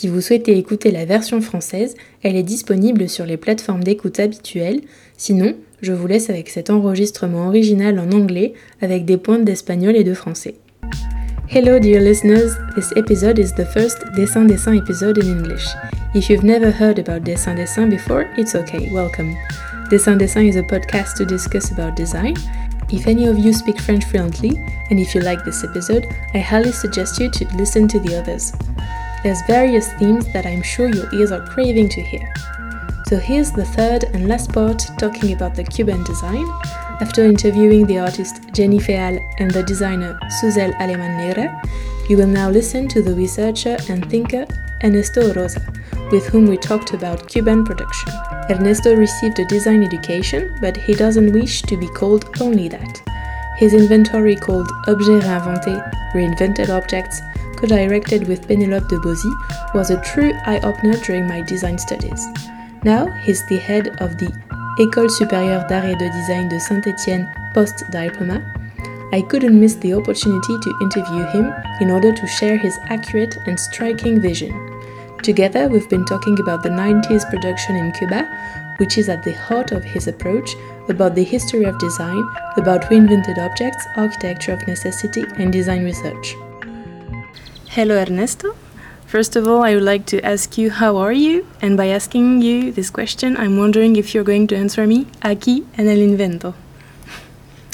Si vous souhaitez écouter la version française, elle est disponible sur les plateformes d'écoute habituelles. Sinon, je vous laisse avec cet enregistrement original en anglais avec des pointes d'espagnol et de français. Hello dear listeners, this episode is the first Dessin Dessin episode in English. If you've never heard about Dessin Dessin before, it's okay, welcome. Dessin Dessin is a podcast to discuss about design. If any of you speak French fluently, and if you like this episode, I highly suggest you to listen to the others. There's various themes that I'm sure your ears are craving to hear. So here's the third and last part talking about the Cuban design. After interviewing the artist Jenny Feal and the designer Susel Aleman Legra, you will now listen to the researcher and thinker Ernesto Oroza, with whom we talked about Cuban production. Ernesto received a design education, but he doesn't wish to be called only that. His inventory called Objets Réinventés, Reinvented Objects, co-directed with Pénélope de Bozzi, was a true eye-opener during my design studies. Now he's the head of the École supérieure d'art et de design de Saint-Étienne post-diploma. I couldn't miss the opportunity to interview him in order to share his accurate and striking vision. Together, we've been talking about the 90s production in Cuba, which is at the heart of his approach, about the history of design, about reinvented objects, architecture of necessity, and design research. Hello, Ernesto. First of all, I would like to ask you how are you? And by asking you this question, I'm wondering if you're going to answer me aquí en el invento.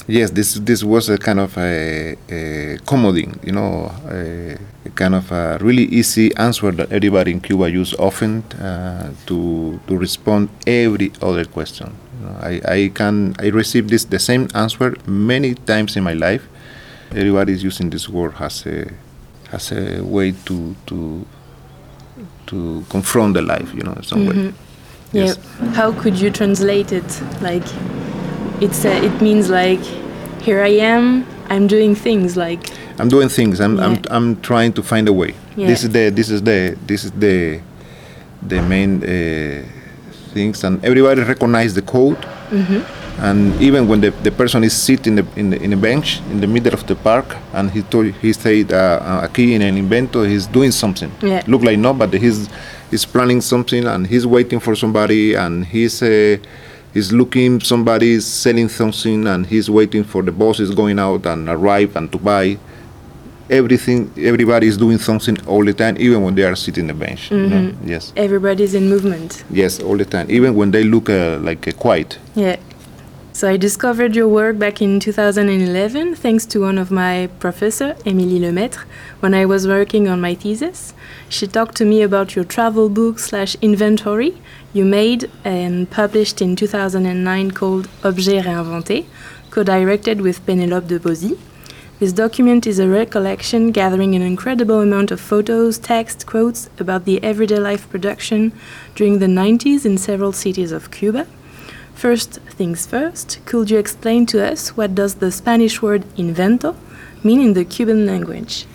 Yes, this this was a kind of a, a you know, a, a, kind of a really easy answer that everybody in Cuba use often uh, to to respond every other question. You know, I, I can I receive this the same answer many times in my life. Everybody is using this word as a as a way to to to confront the life, you know, in some mm-hmm. way. Yes. Yeah. How could you translate it? Like, it's a, it means like, here I am. I'm doing things like. I'm doing things. I'm yeah. I'm I'm trying to find a way. Yeah. This is the this is the this is the the main uh, things, and everybody recognize the code. Mm-hmm. And even when the, the person is sitting in the, in the, in a bench in the middle of the park and he told he said uh, aquí en el invento he's doing something. Yeah. look like no but he's he's planning something and he's waiting for somebody and he's uh, he's looking somebody is selling something and he's waiting for the boss is going out and arrive and to buy everything everybody is doing something all the time even when they are sitting on the bench mm-hmm. you know? Mm-hmm. yes everybody's in movement yes all the time even when they look uh, like uh, quiet yeah so I discovered your work back in 2011 thanks to one of my professor, Émilie Lemaitre, when I was working on my thesis. She talked to me about your travel book slash inventory you made and published in 2009 called Objets Réinventés, co-directed with Pénélope de Bozzi. This document is a recollection gathering an incredible amount of photos, text, quotes about the everyday life production during the 90s in several cities of Cuba. First things first, could you explain to us what does the Spanish word invento mean in the Cuban language?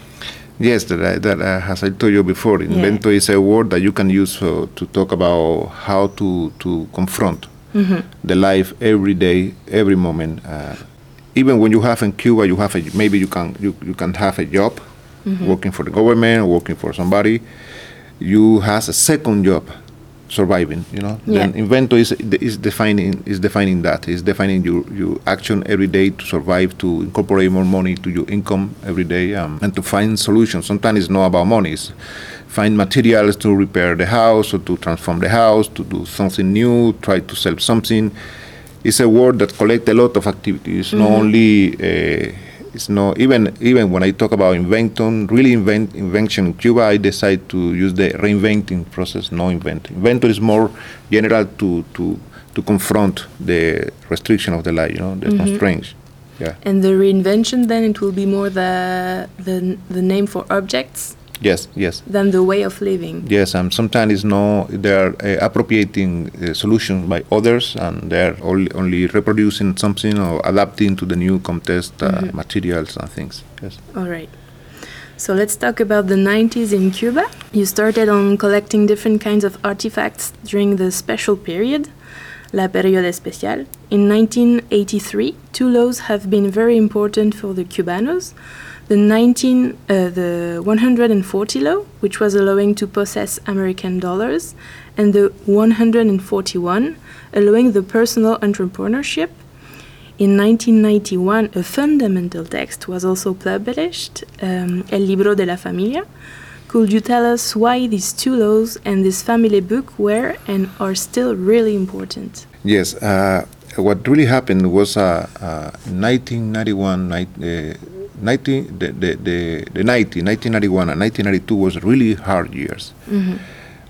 Yes, that, I, that uh, as I told you before, invento yeah. is a word that you can use uh, to talk about how to, to confront mm-hmm. the life every day, every moment. Uh, even when you have in Cuba, you have a, maybe you can you, you can have a job, mm-hmm. working for the government, working for somebody. You has a second job surviving you know yeah. then invento is is defining is defining that is defining your your action every day to survive to incorporate more money to your income every day um, and to find solutions sometimes it's not about money it's find materials to repair the house or to transform the house to do something new try to sell something it's a word that collects a lot of activities mm-hmm. not only uh, it's not even even when I talk about invention, really invent invention in Cuba, I decide to use the reinventing process, no invent. Inventor is more general to to to confront the restriction of the life, you know, the mm-hmm. constraints. Yeah. And the reinvention, then it will be more the the the name for objects. Yes, yes. Than the way of living. Yes, and sometimes it's no, they are uh, appropriating uh, solutions by others, and they are only, only reproducing something or adapting to the new context, uh, mm-hmm. materials and things. Yes. All right. So let's talk about the 90s in Cuba. You started on collecting different kinds of artifacts during the special period, La Periode Especial. In 1983, two laws have been very important for the Cubanos. The 19, uh, the 140 law, which was allowing to possess American dollars, and the 141, allowing the personal entrepreneurship in 1991, a fundamental text was also published, um, El Libro de la Familia. Could you tell us why these two laws and this family book were and are still really important? Yes, uh, what really happened was uh, uh, 1991, uh, 19, the, the, the, the 90, 1991 and 1992 was really hard years. Mm -hmm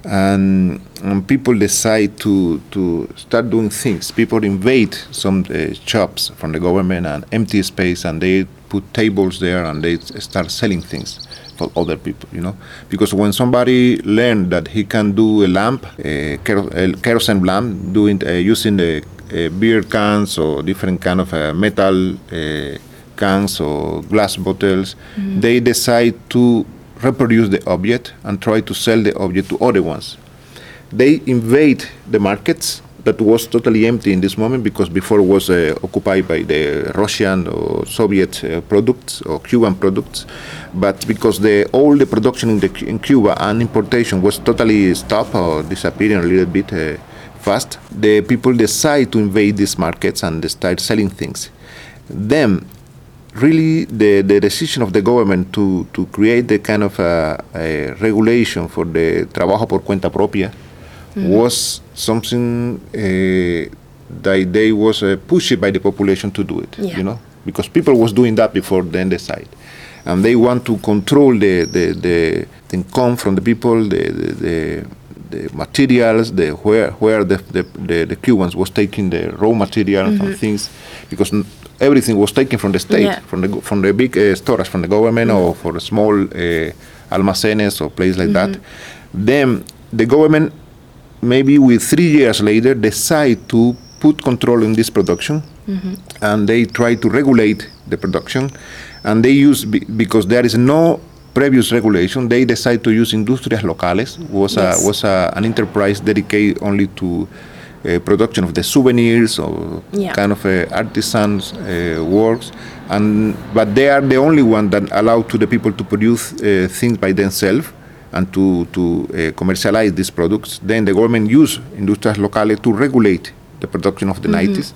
and, and, people decide to, to start doing things. People invade some uh, shops from the government and empty space, and they put tables there and they start selling things for other people. You know, because when somebody learned that he can do a lamp, a, kerosene lamp, doing uh, using the uh, beer cans or different kind of uh, metal uh, cans or glass bottles, mm-hmm. they decide to reproduce the object and try to sell the object to other ones. They invade the markets that was totally empty in this moment because before it was uh, occupied by the Russian or Soviet uh, products or Cuban products, but because the all the production in, the, in Cuba and importation was totally stopped or disappearing a little bit uh, fast, the people decide to invade these markets and they start selling things. Then really the, the decision of the government to, to create the kind of a, a regulation for the trabajo por cuenta propia mm-hmm. was something uh, that they was uh, pushed by the population to do it yeah. you know because people was doing that before then they decide and they want to control the, the, the, the income from the people the, the, the the materials, the where where the the, the, the Cubans was taking the raw materials mm-hmm. and things, because everything was taken from the state, yeah. from the from the big uh, stores, from the government, mm-hmm. or for small uh, almacenes or places like mm-hmm. that. Then the government, maybe with three years later, decide to put control in this production, mm-hmm. and they try to regulate the production, and they use because there is no previous regulation, they decide to use industrias locales was yes. a, was a, an enterprise dedicated only to production of the souvenirs or yeah. kind of uh, artisans uh, works and but they are the only one that allow to the people to produce uh, things by themselves and to to uh, commercialize these products then the government use industrias locales to regulate the production of the mm-hmm. 90s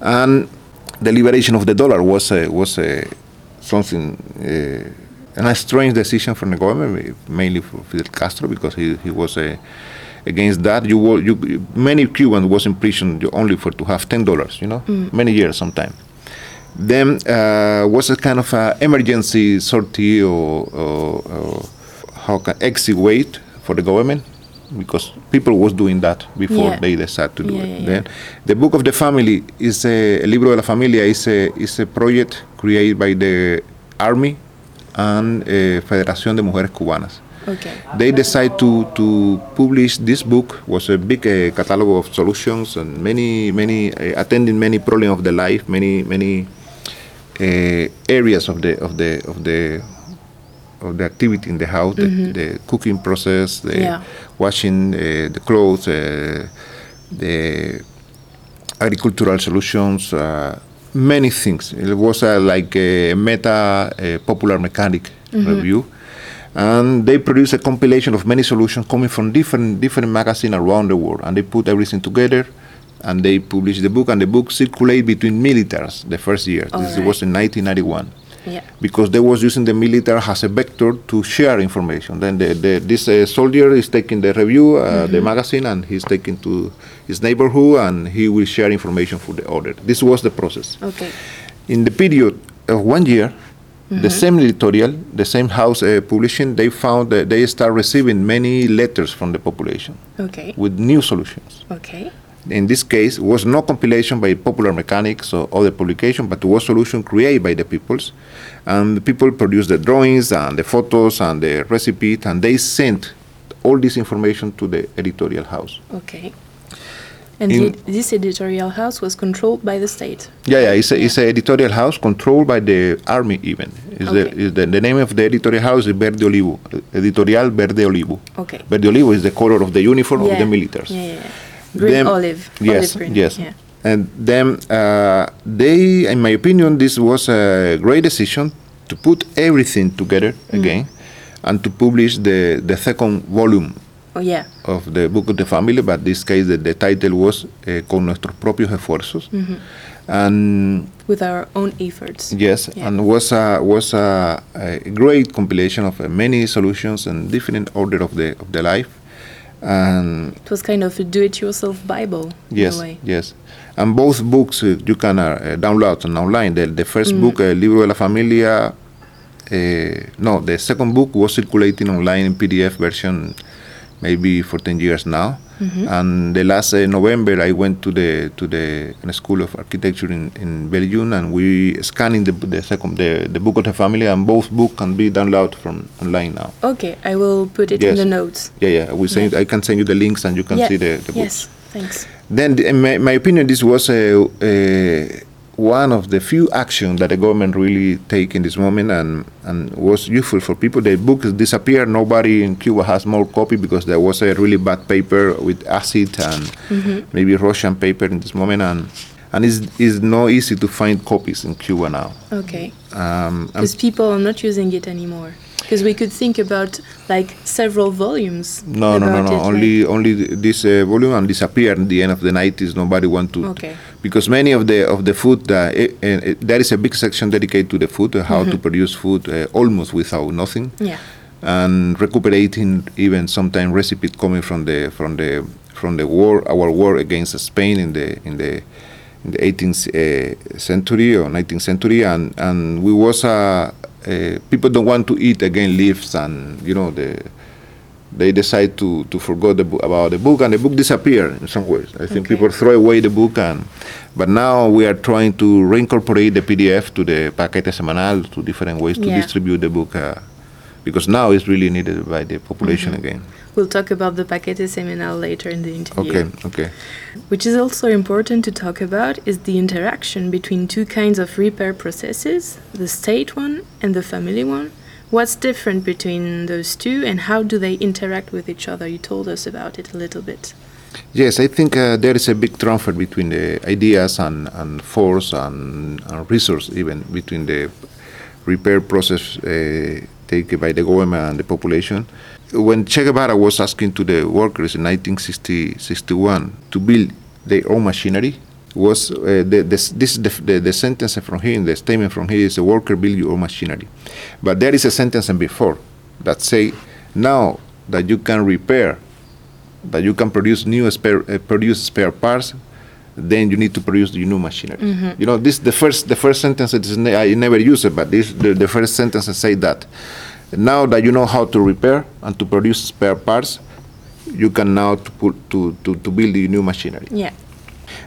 and the liberation of the dollar was uh, was something and a strange decision from the government mainly for Fidel Castro because he, he was a against that. You were you many Cubans was in prison only for to have ten dollars. You know, mm. many years sometime. Then uh, was a kind of a emergency sortie or, or, or how can exit wait for the government because people was doing that before yeah. they decided to do yeah, it. Yeah, then the book of the family is a, a libro de la familia is a is a project created by the army and uh, Federación de Mujeres Cubanas. Okay. They decided to, to publish this book was a big uh, catalog of solutions and many many uh, attending many problems of the life, many many uh, areas of the of the of the of the activity in the house, mm-hmm. the, the, cooking process, the yeah. washing uh, the clothes, uh, the agricultural solutions, uh, many things. It was like a meta popular mechanic mm-hmm. review and they produce a compilation of many solutions coming from different different magazines around the world. And they put everything together and they publish the book and the book circulate between militaries the first year. All this right. was in 1991 yeah. because they was using the military as a vector to share information. Then the, the, this uh, soldier is taking the review uh, mm-hmm. the magazine and he's taking to his neighborhood and he will share information for the other. This was the process. Okay. In the period of one year the mm-hmm. same editorial, the same house uh, publishing, they found that they start receiving many letters from the population. Okay. With new solutions. Okay. in this case was no compilation by popular mechanics or other publication but was solution created by the peoples and the people produced the drawings and the photos and the recipe and they sent all this information to the editorial house okay and the, this editorial house was controlled by the state yeah yeah it's a, it's a editorial house controlled by the army even is okay. the, is the, the name of the editorial house is Verde Olivo editorial Verde Olivo okay Verde Olivo is the color of the uniform yeah. of the militaries yeah, yeah. Green them, olive. Yes, olive yes. Yeah. And then uh, they, in my opinion, this was a great decision to put everything together mm. again and to publish the, the second volume oh, yeah. of the book of the family, but in this case the, the title was uh, Con nuestros propios esfuerzos. Mm -hmm. And with our own efforts. Yes, yeah. and was a was a, a great compilation of uh, many solutions and different order of the of the life and it was kind of a do-it-yourself Bible. Yes, yes. And both books uh, you can uh, download online. The, the first mm. book, uh, Libro de la Familia, uh, no, the second book was circulating online in PDF version maybe for 10 years now. Mm-hmm. And the last uh, November, I went to the to the School of Architecture in, in Belgium, and we scanning the the second the, the book of the family, and both books can be downloaded from online now. Okay, I will put it yes. in the notes. Yeah, yeah. We send. Yeah. I can send you the links, and you can yeah. see the, the yes. books. Yes, thanks. Then, the, in my, my opinion, this was a, a one of the few actions that the government really take in this moment and, and was useful for people. The book disappeared. Nobody in Cuba has more copy because there was a really bad paper with acid and mm-hmm. maybe Russian paper in this moment and and it's, it's not easy to find copies in Cuba now. Okay. Um, because people are not using it anymore. Because we could think about like several volumes. No, no, no, no. It, only only this uh, volume and disappeared at the end of the 90s. Nobody want to. Okay. Because many of the of the food, uh, it, it, there is a big section dedicated to the food, uh, how mm-hmm. to produce food uh, almost without nothing. Yeah. And recuperating even sometimes recipes coming from the from the from the war, our war against Spain in the in the in the 18th uh, century or 19th century, and and we was a uh, people don't want to eat again leaves and you know the they decide to to forget the about the book and the book disappeared in some ways. I think Okay. people throw away the book and but now we are trying to reincorporate the PDF to the paquete semanal to different ways to Yeah. distribute the book uh, because now it's really needed by the population again. We'll talk about the paquete semanal later in the interview. Okay, okay. Which is also important to talk about is the interaction between two kinds of repair processes, the state one and the family one. What's different between those two and how do they interact with each other? You told us about it a little bit. Yes, I think uh, there is a big transfer between the ideas and, and force and, and resource even between the repair process uh, taken by the government and the population. When Che Guevara was asking to the workers in 1961 to build their own machinery, was uh, the, this, this the, the, the sentence from him, the statement from him is the worker build your own machinery. But there is a sentence before that say now that you can repair, that you can produce new spare, uh, produce spare parts, then you need to produce the new machinery. Mhm. You know, this the first the first sentence it is ne- I never use it, but this the, the first sentence say that now that you know how to repair and to produce spare parts, you can now to put to, to, to build the new machinery. Yeah.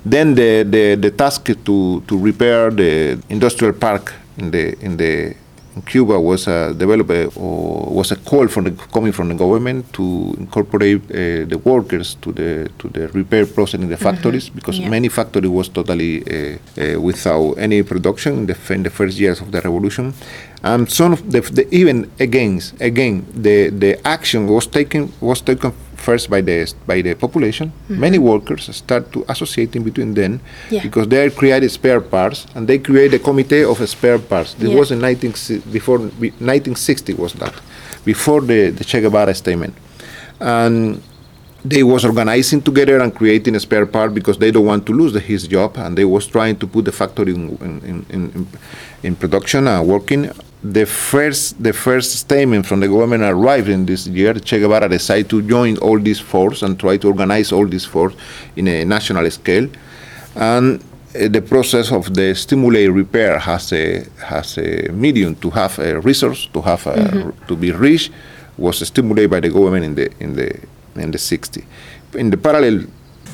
Then the, the, the task to, to repair the industrial park in the in the Cuba was developed uh, or was a call from the, coming from the government to incorporate uh, the workers to the to the repair process in the factories because Yeah. many factories was totally uh, uh, without any production in the, in the first years of the revolution, and some of the, the even against again the the action was taken was taken first by the by the population. Mm-hmm. Many workers start to associating between them Yeah. because they created spare parts and they create a committee of spare parts. This Yeah. was in 19 before 1960 was that before the, the Che Guevara statement, and they was organizing together and creating a spare part because they don't want to lose the, his job and they was trying to put the factory in in, in, in, in production and working. The first the first statement from the government arrived in this year. Che Guevara decided to join all these force and try to organize all these force in a national scale, and uh, the process of the stimulate repair has a has a medium to have a resource to have a, to be rich was stimulated by the government in the in the in the 60. In the parallel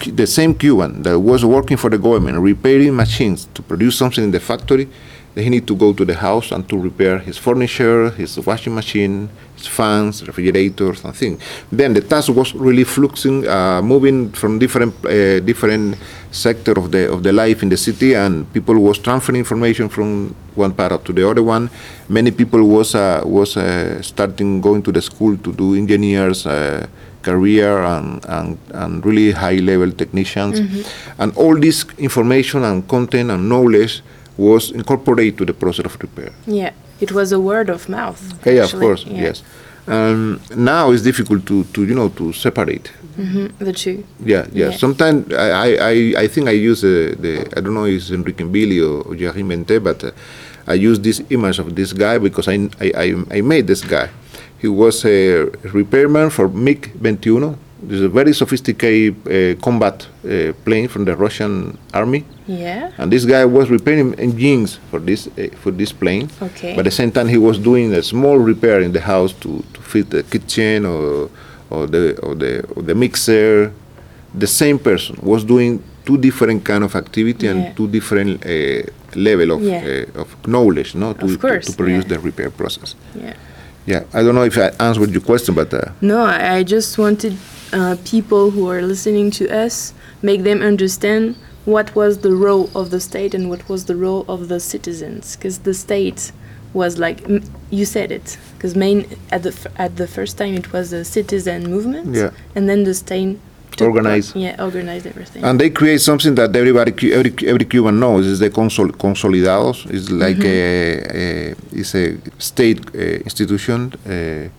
the same Cuban that was working for the government, repairing machines to produce something in the factory, he need to go to the house and to repair his furniture, his washing machine, his fans, refrigerators, and things. Then the task was really fluxing, uh, moving from different uh, different sector of the of the life in the city, and people was transferring information from one part to the other one. Many people was uh, was uh, starting going to the school to do engineers. Uh, career and, and, and really high level technicians mm-hmm. and all this information and content and knowledge was incorporated to the process of repair. Yeah, it was a word of mouth. Yeah, of course, yeah. yes. Um, now it's difficult to, to you know to separate mm-hmm, the two. Yeah, yeah. yeah. Sometimes I, I, I think I use uh, the I don't know if it's Enrique Billy or, or Jerry Mente, but uh, I use this image of this guy because I, I, I made this guy. He was a repairman for MiG 21 this is a very sophisticated uh, combat uh, plane from the Russian army. Yeah. And this guy was repairing engines for this uh, for this plane. Okay. But at the same time, he was doing a small repair in the house to, to fit the kitchen or or the or the or the mixer. The same person was doing two different kind of activity yeah. and two different uh, level of yeah. Uh, of knowledge, no, to, course, to, to produce yeah. the repair process. Yeah. Yeah, I don't know if I answered your question, but uh, no, I just wanted uh, people who are listening to us, make them understand what was the role of the state and what was the role of the citizens. Because the state was like you said it, because main at the at the first time it was a citizen movement, yeah. and then the state organize yeah organize everything and they create something that everybody every, every cuban knows is the consol consolidados it's like mm -hmm. a, a, it's a state uh, institution uh,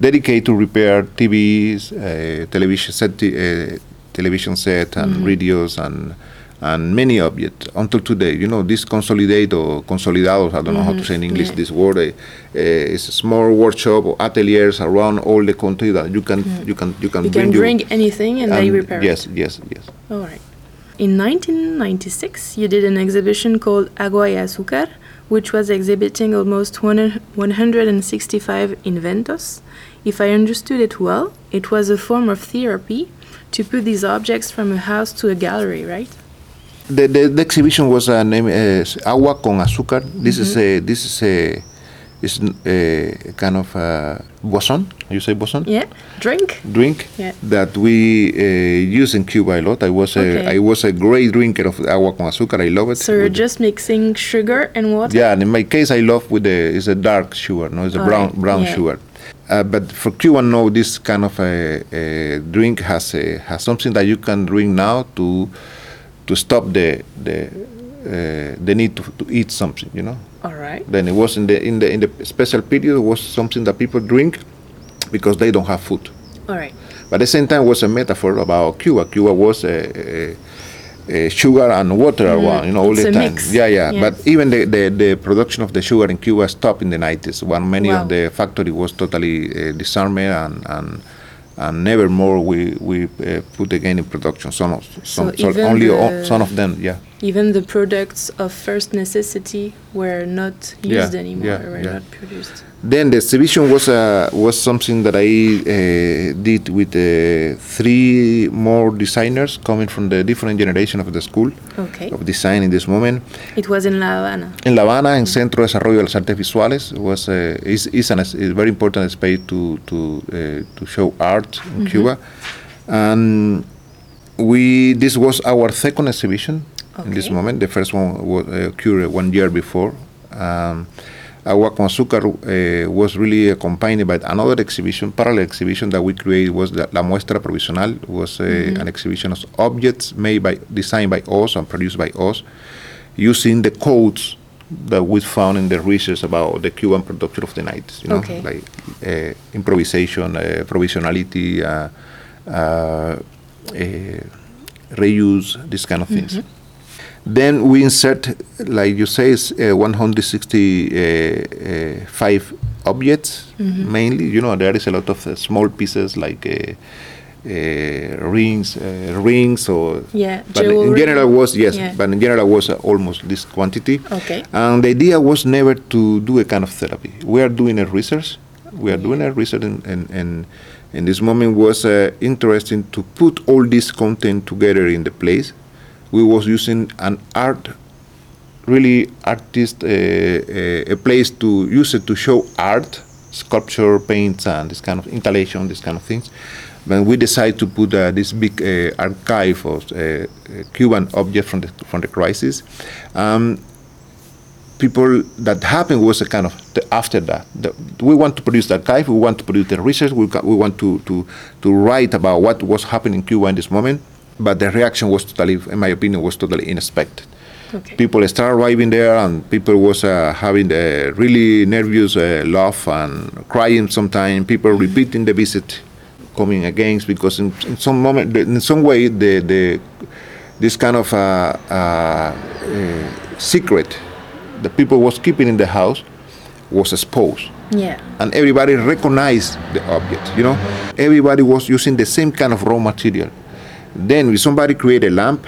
dedicated to repair TVs, uh, television set, uh, television set, and mm-hmm. radios and and many objects until today. You know, this consolidate or consolidados, I don't mm-hmm. know how to mm-hmm. say in English yeah. this word, uh, uh, is a small workshop or ateliers around all the country that you can mm-hmm. you can you can you bring, can bring anything and, and they repair yes, it. Yes, yes, yes. All right. In 1996, you did an exhibition called Agua y Azúcar, which was exhibiting almost 165 inventos if I understood it well, it was a form of therapy to put these objects from a house to a gallery, right? The, the, the exhibition was uh, named uh, Agua con Azúcar. This mm -hmm. is a this is a is a kind of a boson. You say boson? Yeah, drink. Drink yeah. that we uh, use in Cuba a lot. I was okay. a I was a great drinker of agua con azúcar. I love it. So you're just mixing sugar and water. Yeah, and in my case, I love with the it's a dark sugar. No, it's a brown brown yeah. sugar. Uh, but for Cuban, no, this kind of a, a, drink has a, has something that you can drink now to to stop the the uh, the need to, to eat something, you know. All right. Then it was in the in the in the special period was something that people drink because they don't have food. All right. But at the same time, was a metaphor about Cuba. Cuba was a, a uh, sugar and water mm. one, you know, all it's the time. Mix. Yeah, yeah. Yes. But even the, the, the, production of the sugar in Cuba stopped in the 90s when many wow. of the factory was totally uh, disarmed and, and and never more we we uh, put again in production. Some of some, so so only some of them, yeah. Even the products of first necessity were not used yeah, anymore. Yeah, were yeah. not produced. Then the exhibition was uh, was something that I uh, did with uh, three more designers coming from the different generation of the school okay. of design in this moment. It was in La Habana. In La Habana, in Centro de Desarrollo de las Artes Visuales, was uh, is is an, a very important space to to uh, to show art in mm -hmm. Cuba, and we this was our second exhibition okay. in this moment. The first one was uh, occurred one year before. Um, Agua con Azúcar uh, was really accompanied by another exhibition, parallel exhibition that we created was the, La Muestra Provisional, was uh, mm-hmm. an exhibition of objects made by, designed by us and produced by us, using the codes that we found in the research about the Cuban production of the 90s, you know, okay. like uh, improvisation, uh, provisionality, uh, uh, reuse, these kind of things. Then we insert, like you say, uh, 165 objects mm-hmm. mainly. You know, there is a lot of uh, small pieces like uh, uh rings, uh, rings, or yeah. But in general, was yes, yeah. but in general was uh, almost this quantity. Okay. And the idea was never to do a kind of therapy. We are doing a research. We are doing a research and in, in in this moment was uh, interesting to put all this content together in the place. We was using an art, really artist, uh, uh, a place to use it to show art, sculpture, paints, and this kind of installation, this kind of things. But we decided to put uh, this big uh, archive of uh, Cuban objects from the from the crisis. Um, people that happened was a kind of the, after that. The, we want to produce the archive, we want to produce the research, we, we want to, to, to write about what was happening in Cuba in this moment, but the reaction was totally, in my opinion, was totally unexpected. Okay. People start arriving there, and people was uh, having a really nervous uh, laugh and crying. Sometimes people mm-hmm. repeating the visit, coming again because in, in, some moment, in some way, the the this kind of uh, uh, uh secret the people was keeping in the house was exposed. Yeah. And everybody recognized the object, you know. Everybody was using the same kind of raw material. Then if somebody create a lamp,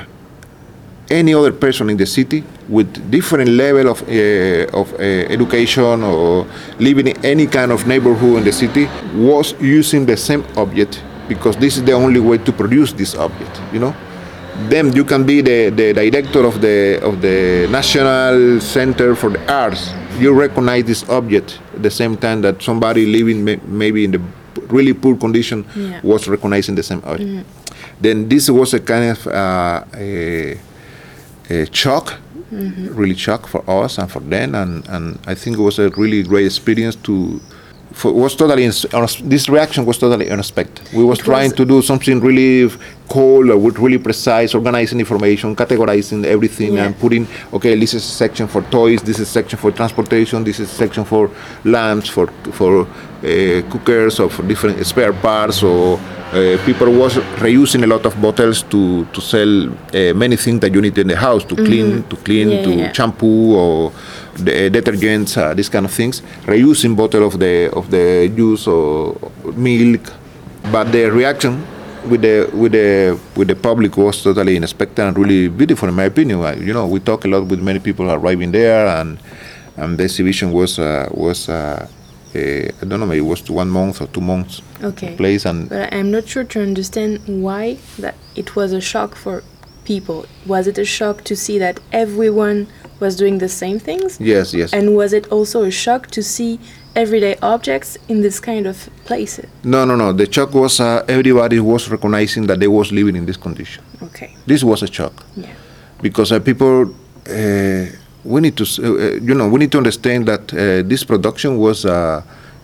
any other person in the city with different level of, uh, of uh, education or living in any kind of neighborhood in the city was using the same object because this is the only way to produce this object, you know then you can be the, the director of the of the National Center for the Arts. You recognize this object at the same time that somebody living may, maybe in the really poor condition yeah. was recognizing the same object. Mm-hmm. Then this was a kind of uh, a, a shock, mm-hmm. really shock for us and for them, and, and I think it was a really great experience to for, was totally this reaction was totally unexpected. We was, was trying to do something really cold or with really precise, organizing information, categorizing everything, yeah. and putting okay, this is a section for toys, this is a section for transportation, this is a section for lamps, for for uh, cookers, or for different spare parts. Or uh, people was reusing a lot of bottles to to sell uh, many things that you need in the house to mm-hmm. clean, to clean, yeah, to yeah. shampoo or the, detergents, uh, these kind of things. Reusing bottle of the of the juice or milk, but the reaction with the with the with the public was totally unexpected and really beautiful in my opinion. You know, we talk a lot with many people arriving there, and and the exhibition was uh, was. Uh, uh, I don't know, maybe it was one month or two months okay. place, and but I'm not sure to understand why that it was a shock for people. Was it a shock to see that everyone was doing the same things? Yes, yes. And was it also a shock to see everyday objects in this kind of places? No, no, no. The shock was uh, everybody was recognizing that they was living in this condition. Okay. This was a shock. Yeah. Because uh, people, uh, we need to, uh, uh, you know, we need to understand that uh, this production was,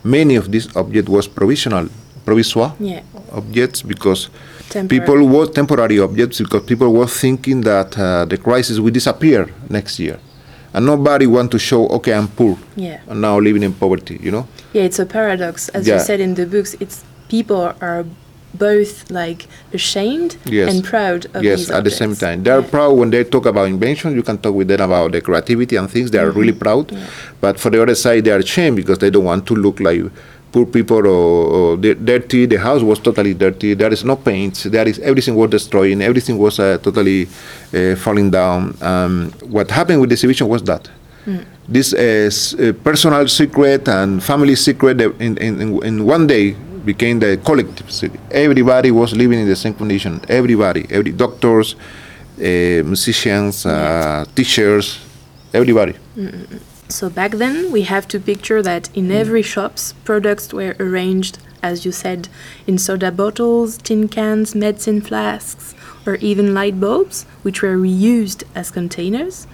many of these objects was provisional, provisoire yeah. objects because temporary. people were temporary objects because people were thinking that the crisis will disappear next year and nobody want to show okay i'm poor yeah and now living in poverty you know yeah it's a paradox as yeah. you said in the books it's people are both like ashamed yes. and proud of yes at objects. the same time they're yeah. proud when they talk about invention you can talk with them about the creativity and things they are mm-hmm. really proud yeah. but for the other side they are ashamed because they don't want to look like poor people or, or dirty. The house was totally dirty. There is no paint. There is everything was destroying. Everything was uh, totally uh, falling down. Um, what happened with the exhibition was that. Mm. This uh, personal secret and family secret in, in, in one day became the collective secret. Everybody was living in the same condition. Everybody, every doctors, uh, musicians, uh, teachers, everybody. Mm-mm. So back then, we have to picture that in mm. every shops, products were arranged, as you said, in soda bottles, tin cans, medicine flasks, or even light bulbs, which were reused as containers.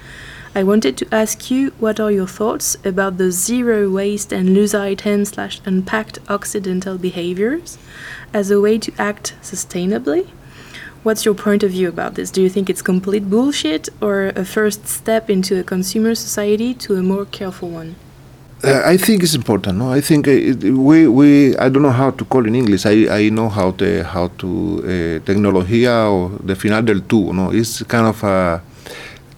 I wanted to ask you what are your thoughts about the zero waste and lose items slash unpacked occidental behaviors as a way to act sustainably? What's your point of view about this? Do you think it's complete bullshit or a first step into a consumer society to a more careful one? Uh, I think it's important. No, I think uh, we we I don't know how to call in English. I, I know how to how to uh, tecnología o the final del tú. No, it's kind of a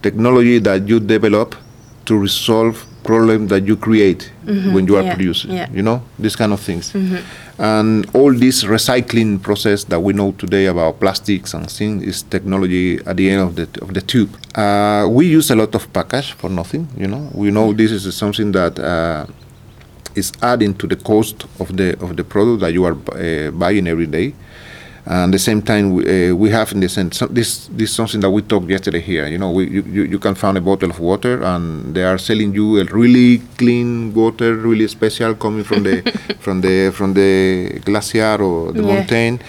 technology that you develop to resolve problem that you create mm-hmm. when you are yeah. producing. Yeah. You know, these kind of things. Mm-hmm. And all this recycling process that we know today about plastics and things is technology at the end of the of the tube. Uh, we use a lot of package for nothing. You know, we know this is something that. Uh, is adding to the cost of the of the product that you are uh, buying every day. And at the same time, we, uh, we have in the sense so this this is something that we talked yesterday here. You know, we, you, you can find a bottle of water, and they are selling you a really clean water, really special, coming from the from the from the glacier or the yeah. mountain.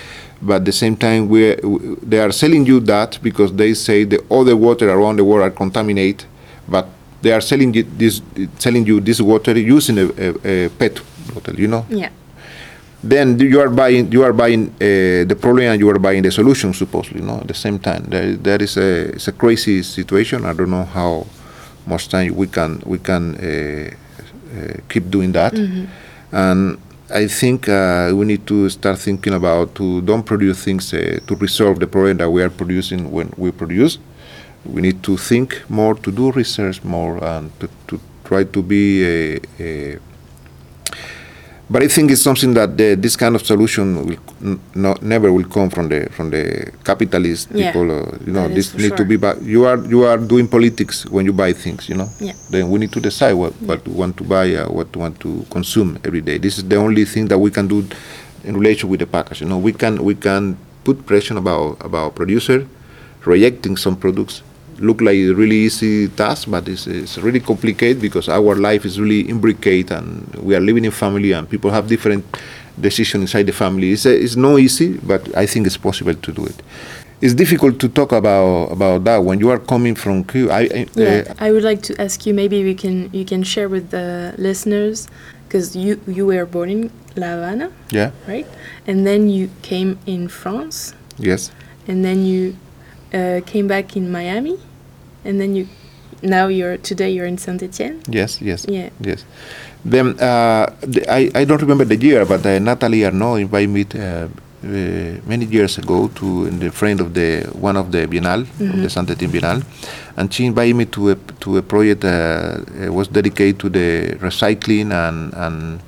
But at the same time, we, we, they are selling you that because they say the other water around the world are contaminated, but they are selling you this selling you this water using a, a, a pet bottle. You know. Yeah then you are buying you are buying uh, the problem and you are buying the solution supposedly no? At the same time. There, there is a it's a crazy situation. I don't know how much time we can we can uh, uh, keep doing that. Mm-hmm. and i think uh, we need to start thinking about to don't produce things uh, to resolve the problem that we are producing when we produce. We need to think more to do research more and to, to try to be a, a but I think it's something that the, this kind of solution will not, never will come from the from the capitalist yeah, people. Uh, you know, this need sure. to be. But you are you are doing politics when you buy things. You know. Yeah. Then we need to decide what what we want to buy, uh, what we want to consume every day. This is the only thing that we can do in relation with the package. You know, we can we can put pressure about about producer rejecting some products look like a really easy task, but it's, it's really complicated because our life is really imbricated and we are living in family and people have different decisions inside the family. It's, a, it's not easy, but I think it's possible to do it. It's difficult to talk about about that when you are coming from Cuba. I, I yeah, uh, I would like to ask you. Maybe we can you can share with the listeners because you you were born in La Habana. Yeah. Right, and then you came in France. Yes. And then you uh, came back in Miami, and then you now you're today you're in Saint Etienne. Yes, yes, yeah, yes. Then uh, the, I I don't remember the year, but uh, Natalie Arnaud invited me uh, uh, many years ago to in the friend of the one of the Biennale, mm-hmm. of the Saint Etienne Biennale, and she invited me to a to a project that uh, was dedicated to the recycling and and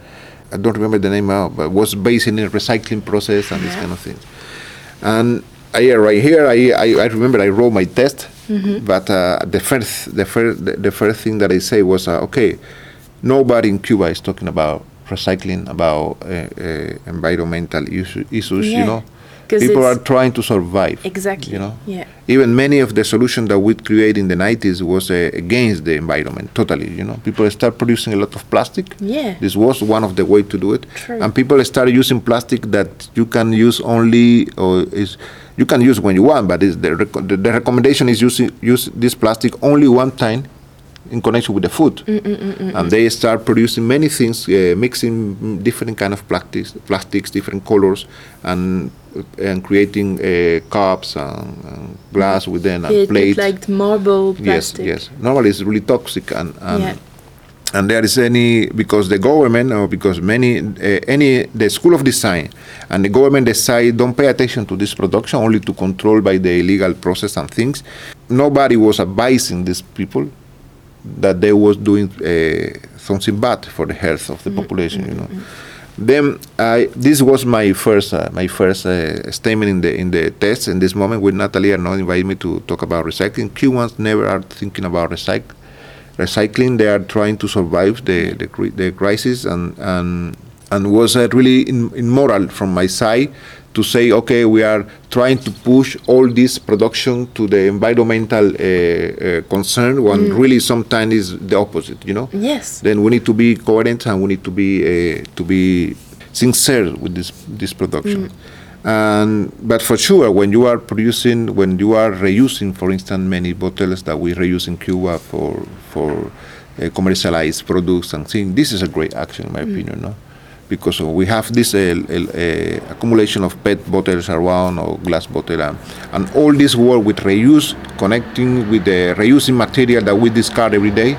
I don't remember the name now, but was based in the recycling process and yeah. this kind of things. And I, right here, I, I, I remember I wrote my test, mm-hmm. but uh, the first the first the first thing that I say was uh, okay, nobody in Cuba is talking about recycling, about uh, uh environmental issue, issues, yeah. you know. People are trying to survive. Exactly. You know. Yeah. Even many of the solutions that we created in the 90s was uh, against the environment totally. You know, people start producing a lot of plastic. Yeah. This was one of the way to do it. True. And people start using plastic that you can use only or is you can use when you want, but the, the, the recommendation is use use this plastic only one time in connection with the food. Mm, mm, mm, and they start producing many things, uh, mixing different kind of plastics, plastics, different colors, and and creating uh, cups and, and, glass with them and yeah, plates. like marble plastic. Yes, yes. Normally it's really toxic and, and yeah and there is any because the government or because many uh, any the school of design and the government decide don't pay attention to this production only to control by the illegal process and things nobody was advising these people that they was doing uh, something bad for the health of the mm-hmm. population you know. Then I, this was my first uh, my first uh, statement in the in the test. In this moment with Natalie Arnaud invited me to talk about recycling. Cubans never are thinking about recycling recycling. They are trying to survive the the, the crisis, and and and was uh, really in, immoral from my side to say, okay, we are trying to push all this production to the environmental uh, uh, concern when mm. really sometimes is the opposite, you know. Yes. Then we need to be coherent and we need to be uh, to be sincere with this this production. Mm. And, but for sure, when you are producing, when you are reusing, for instance, many bottles that we reuse in Cuba for for uh, commercialized products and things, this is a great action, in my mm. opinion, no? Because we have this uh, uh, accumulation of PET bottles around or glass bottle, and, and all this work with reuse, connecting with the reusing material that we discard every day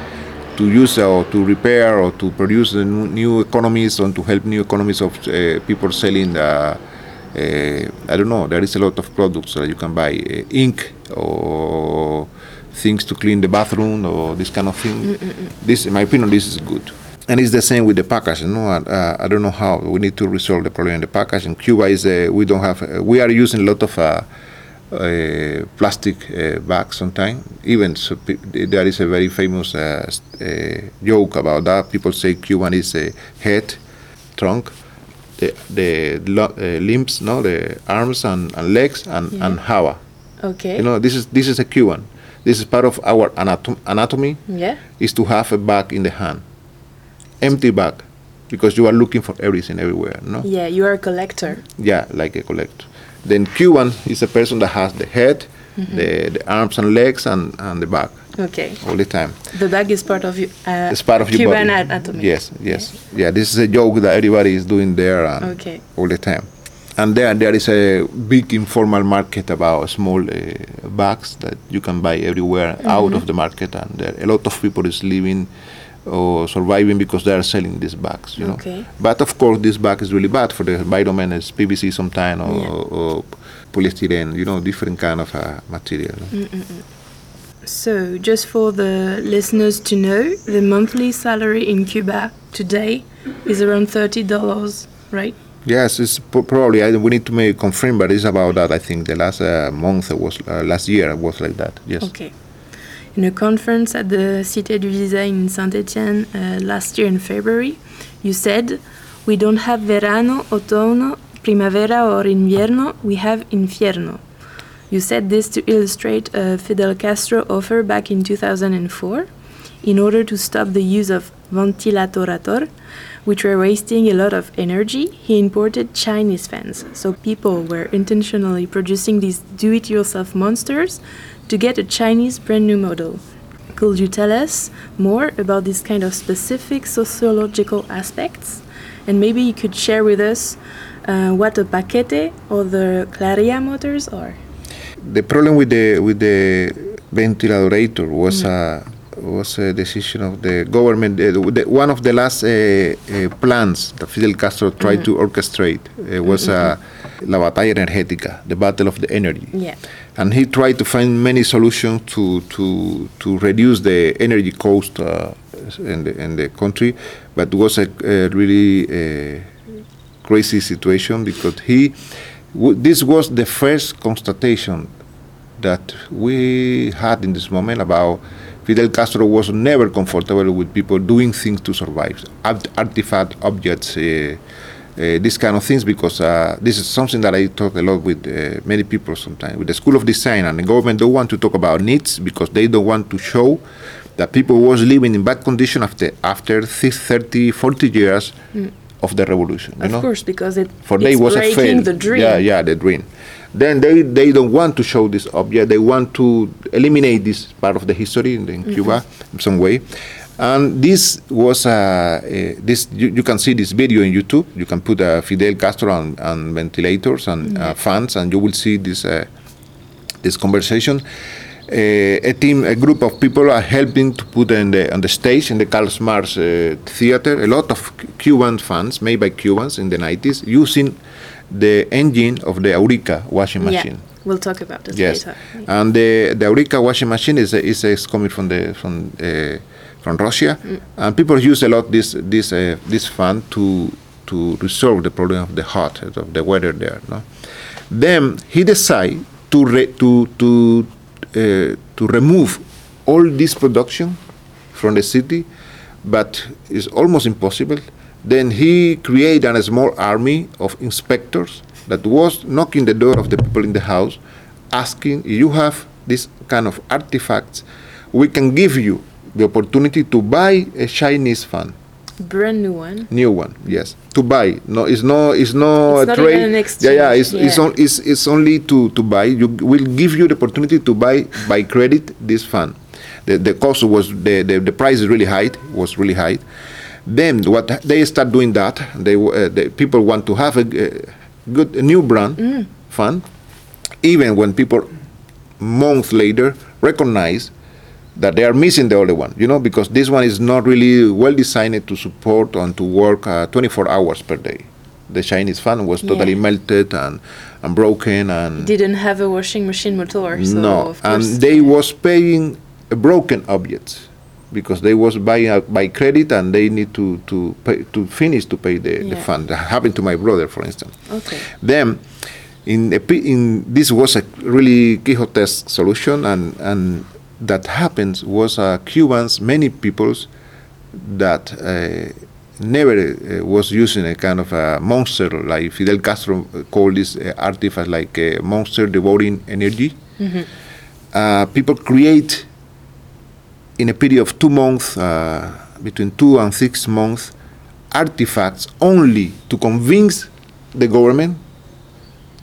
to use or to repair or to produce new economies and to help new economies of uh, people selling the uh, I don't know. There is a lot of products that you can buy, uh, ink or things to clean the bathroom or this kind of thing. Mm-mm. This, in my opinion, this is good. And it's the same with the package. You know, uh, I don't know how we need to resolve the problem in the package. In Cuba, is uh, we don't have uh, we are using a lot of uh, uh, plastic uh, bags sometimes. Even so, there is a very famous uh, uh, joke about that. People say Cuban is a head, trunk, the the uh, limbs, no, the arms and, and legs, and yeah. and jaba. Okay. You know, this is this is a Cuban. This is part of our anatom- anatomy. Yeah. Is to have a bag in the hand, empty bag, because you are looking for everything everywhere. No. Yeah, you are a collector. Yeah, like a collector. Then Cuban is a person that has the head, mm-hmm. the, the arms and legs, and, and the back. Okay. All the time. The bag is part of you. Uh, it's part of Cuban your body. anatomy. Yes, yes. Okay. Yeah, this is a joke that everybody is doing there okay. all the time. And there, there is a big informal market about small uh, bags that you can buy everywhere mm-hmm. out of the market, and there, a lot of people is living or surviving because they are selling these bags, you know. But of course, this bag is really bad for the environment. It's PVC sometimes or, yeah. or, polystyrene, you know, different kind of uh, material. Mm-mm-mm. So, just for the listeners to know, the monthly salary in Cuba today is around thirty dollars, right? Yes, it's probably. I, we need to make confirm, but it's about that. I think the last uh, month was uh, last year was like that. Yes. Okay in a conference at the Cité du Design in Saint-Étienne uh, last year in February, you said, we don't have verano, otoño, primavera or invierno, we have infierno. You said this to illustrate a Fidel Castro offer back in 2004 in order to stop the use of ventilator, which were wasting a lot of energy, he imported Chinese fans. So people were intentionally producing these do it yourself monsters to get a Chinese brand new model. Could you tell us more about this kind of specific sociological aspects? And maybe you could share with us uh, what a paquete or the Claria motors are. The problem with the with the ventilator was mm. a was a decision of the government. Uh, the, one of the last uh, uh, plans that Fidel Castro tried mm-hmm. to orchestrate uh, was mm-hmm. La Batalla Energética, the battle of the energy. Yeah. And he tried to find many solutions to, to, to reduce the energy cost uh, in, the, in the country, but it was a, a really crazy situation because he, this was the first constatation that we had in this moment about Fidel Castro was never comfortable with people doing things to survive, artifact, objects, uh, uh, these kind of things, because uh, this is something that I talk a lot with uh, many people sometimes. With the School of Design and the government don't want to talk about needs because they don't want to show that people was living in bad condition after after 30, 40 years mm. of the revolution. of know? course, because it for they was a fail. the dream. Yeah, yeah, the dream then they, they don't want to show this object. They want to eliminate this part of the history in, in mm-hmm. Cuba in some way. And this was uh, uh, this. You, you, can see this video in YouTube. You can put uh, Fidel Castro and, and ventilators and mm-hmm. fans, and you will see this uh, this conversation. Uh, a team, a group of people are helping to put in the on the stage in the Carlos Marx uh, theater. A lot of Cuban fans, made by Cubans in the 90s, using the engine of the Aurika washing machine. Yeah, we'll talk about this yes. later. And the, the Aurika washing machine is, is, is coming from the from uh, from Russia, mm. and people use a lot this this uh, this fan to to resolve the problem of the hot of the weather there. No? Then he decided to re, to to uh, to remove all this production from the city, but it's almost impossible then he created a small army of inspectors that was knocking the door of the people in the house, asking, you have this kind of artifacts, we can give you the opportunity to buy a Chinese fan. Brand new one. New one, yes. To buy. No, it's no, it's no it's a trade. yeah, yeah. It's yeah. It's, on, it's it's only to to buy. You will give you the opportunity to buy by credit this fan. The the cost was the the, the price is really high. Was really high then what they start doing that, they, uh, the people want to have a, a good a new brand mm. fund, even when people months later recognize that they are missing the other one, you know, because this one is not really well designed to support and to work uh, 24 hours per day. The Chinese fan was totally yeah. melted and, and broken and didn't have a washing machine motor. So no, and they was paying a broken object because they was buying uh, by credit and they need to to pay, to finish to pay the, yeah. the fund. That happened to my brother, for instance. Okay. Then in, in this was a really Quixotesque solution, and and that happens was uh, Cubans, many peoples that uh, never uh, was using a kind of a monster like Fidel Castro called this uh, artifact like a monster devouring energy. Mm-hmm. Uh, people create in a period of two months, uh, between two and six months, artifacts only to convince the government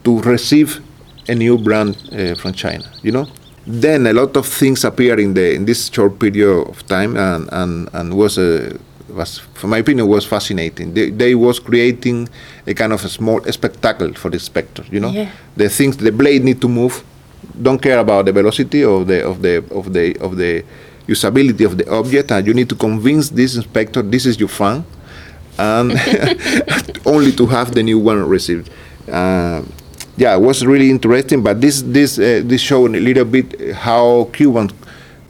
to receive a new brand uh, from China. You know, then a lot of things appear in the in this short period of time, and and and was a was, for my opinion, was fascinating. They, they was creating a kind of a small spectacle for the specter. You know, yeah. the things the blade need to move, don't care about the velocity of the of the of the of the usability of the object, and you need to convince this inspector this is your fan, and only to have the new one received. Uh, yeah, it was really interesting. But this this uh, this showed a little bit how Cuban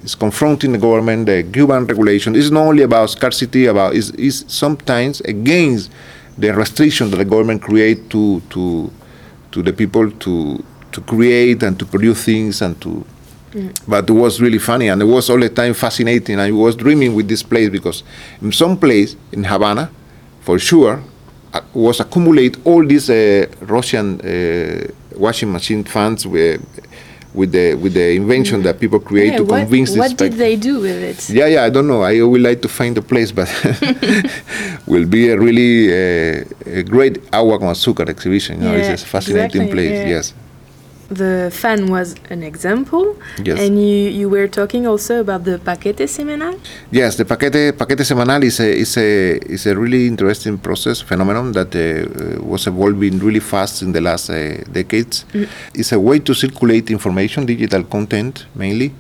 is confronting the government, the Cuban regulation. It's not only about scarcity, about is is sometimes against the restriction that the government create to to to the people to to create and to produce things and to mm. but it was really funny and it was all the time fascinating i was dreaming with this place because in some place in havana for sure was accumulate all these uh, russian uh, washing machine fans with with the with the invention that people create yeah, to what, convince what this. What did they do with it? Yeah, yeah, I don't know. I would like to find the place, but will be a really uh, a great agua con exhibition. You know, it's a fascinating exactly, place. Yeah. Yes. The fan was an example. Yes. And you, you were talking also about the paquete semanal? Yes, the paquete, paquete semanal is a, is, a, is a really interesting process, phenomenon that uh, was evolving really fast in the last uh, decades. Mm. It's a way to circulate information, digital content mainly,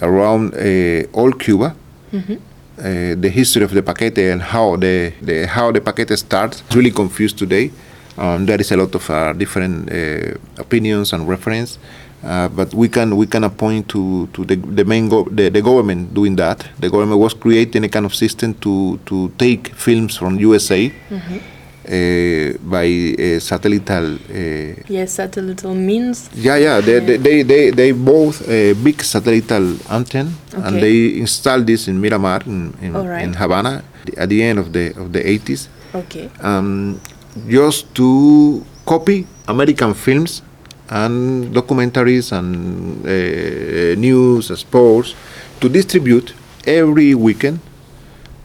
around uh, all Cuba. Mm-hmm. Uh, the history of the paquete and how the, the how the paquete starts is really confused today. Um, there is a lot of uh, different uh, opinions and reference, uh, but we can we can point to, to the, the main go- the, the government doing that. The government was creating a kind of system to, to take films from USA. Mm-hmm. Uh, by uh, satellite. Uh, yes, satellite means. Yeah, yeah. They, they, they, they, they both a big satellite antenna, okay. and they installed this in Miramar in in, right. in Havana at the end of the of the 80s. Okay. Um, just to copy American films and documentaries and uh, news, sports, to distribute every weekend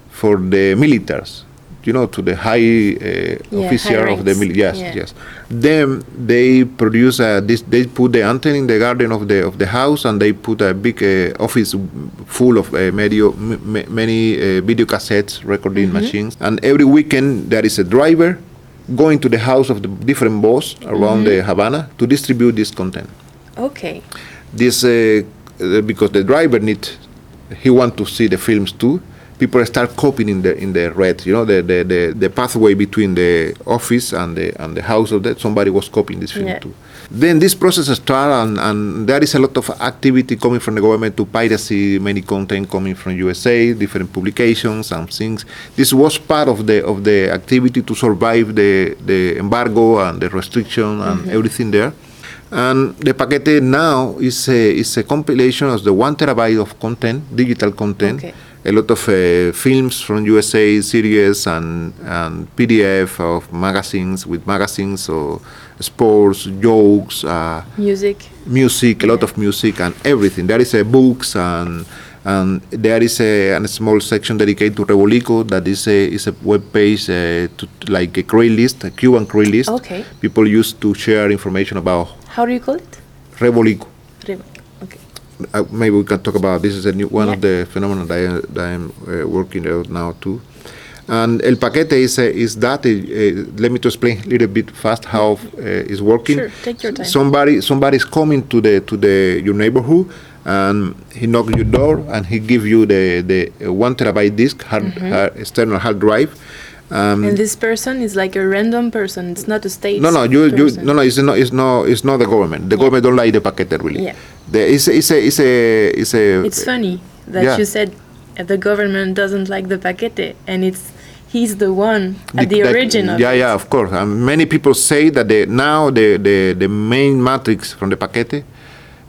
for the militaries, you know, to the high uh, yeah, officer high of the military. Yes, yeah. yes. Then they produce a, this. They put the antenna in the garden of the of the house, and they put a big uh, office full of uh, medio, many uh, video cassettes, recording mm-hmm. machines. And every weekend there is a driver going to the house of the different boss around mm-hmm. the Havana to distribute this content. Okay. This uh, uh, because the driver need he want to see the films too. People start copying in the in the red, you know, the, the, the, the pathway between the office and the and the house of that somebody was copying this film yeah. too. Then this process started, and, and, there is a lot of activity coming from the government to piracy, many content coming from USA, different publications and things. This was part of the of the activity to survive the, the embargo and the restriction and mm-hmm. everything there. And the paquete now is a, is a compilation of the one terabyte of content, digital content. Okay a lot of uh, films from USA, series, and, and PDF of magazines with magazines or sports, jokes, uh, music, music, a lot of music, and everything. There is a books and and there is a, a small section dedicated to Revolico that is a is a web page uh, to, like a Craigslist, a Cuban Craigslist. Okay. People used to share information about. How do you call it? Revolico. Rebolico. Uh, maybe we can talk about this is a new one yeah. of the phenomena that, I, that I'm uh, working out now too. And El Paquete is, uh, is that. Uh, let me to explain a little bit fast how uh, it's working. Sure, take your time. Somebody somebody is coming to the to the your neighborhood and he knock your door and he give you the the one terabyte disk hard, mm-hmm. hard, external hard drive. Um, and this person is like a random person. It's not a state. No, no, you, you, no, no. It's not. It's not. It's not the government. The yeah. government don't like the paquete really. Yeah. The, it's, it's a. It's a. It's a. It's funny that yeah. you said the government doesn't like the paquete, and it's he's the one at the, the origin of yeah it. yeah of course and many people say that the, now the, the the main matrix from the paquete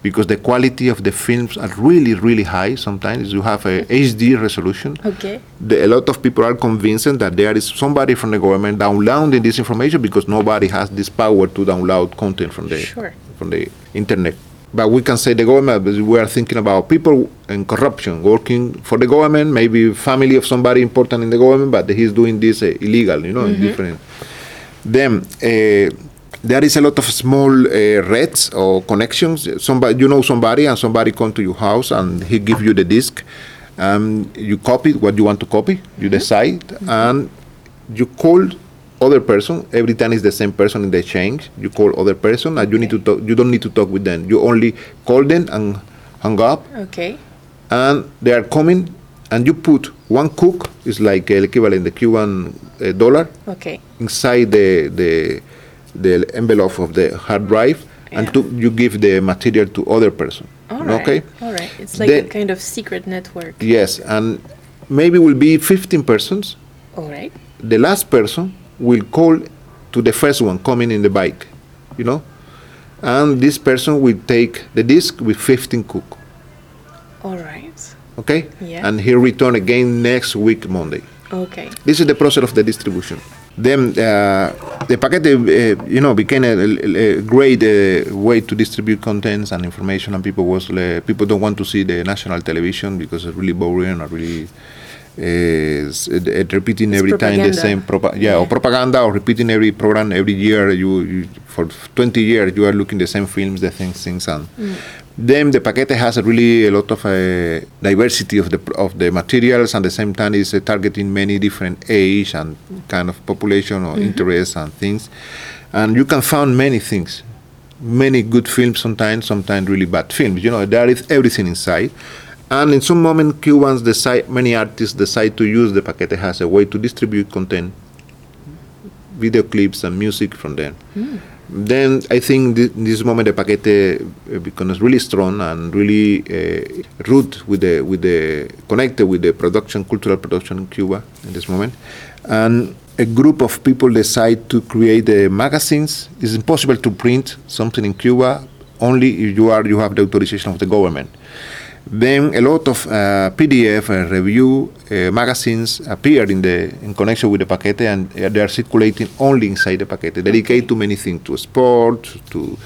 because the quality of the films are really really high sometimes. You have a hd resolution. Okay. The, a lot of people are convinced that there is somebody from the government downloading this information because nobody has this power to download content from the sure. from the internet. But we can say the government we are thinking about people and corruption working for the government maybe family of somebody important in the government but he's doing this uh, illegal you know mm-hmm. different. Then uh, there is a lot of small uh, reds or connections. Somebody you know somebody and somebody come to your house and he give you the disk um, you copy what you want to copy you mm-hmm. decide mm-hmm. and you call other person. Every time is the same person in the exchange you call other person and you need to talk you don't need to talk with them. You only call them and hang up. Okay. And they are coming and you put one CUC is like uh, equivalent the cuban uh, dollar okay. inside the the the envelope of the hard drive yeah. and to, you give the material to other person all right. okay all right it's like then, a kind of secret network yes and maybe will be 15 persons all right the last person will call to the first one coming in the bike, you know, and this person will take the disc with 15 CUC. All right. Okay. Yeah. And he return again next week Monday. Okay. This is the process of the distribution. Then uh, the paquete, uh, you know, became a, a, a great uh, way to distribute contents and information, and people was uh, people don't want to see the national television because it's really boring or really is uh, repeating it's every propaganda. time the same propa- yeah, yeah, or propaganda or repeating every program every year you, you, for 20 years you are looking the same films the same things and mm. Then the paquete has a really a lot of uh, diversity of the of the materials and at the same time is uh, targeting many different age and kind of population or mm-hmm. interests and things and you can find many things many good films sometimes sometimes really bad films you know there is everything inside and in some moment, Cubans decide, many artists decide to use the paquete as a way to distribute content, video clips and music from them. Mm. Then I think th- this moment the paquete uh, becomes really strong and really uh, root with the with the connected with the production, cultural production in Cuba in this moment, and a group of people decide to create the magazines. It's impossible to print something in Cuba only if you are you have the authorization of the government. Then a lot of uh, PDF and review uh, magazines appeared in the in connection with the paquete, and they are circulating only inside the paquete, dedicated to many things, to sport, to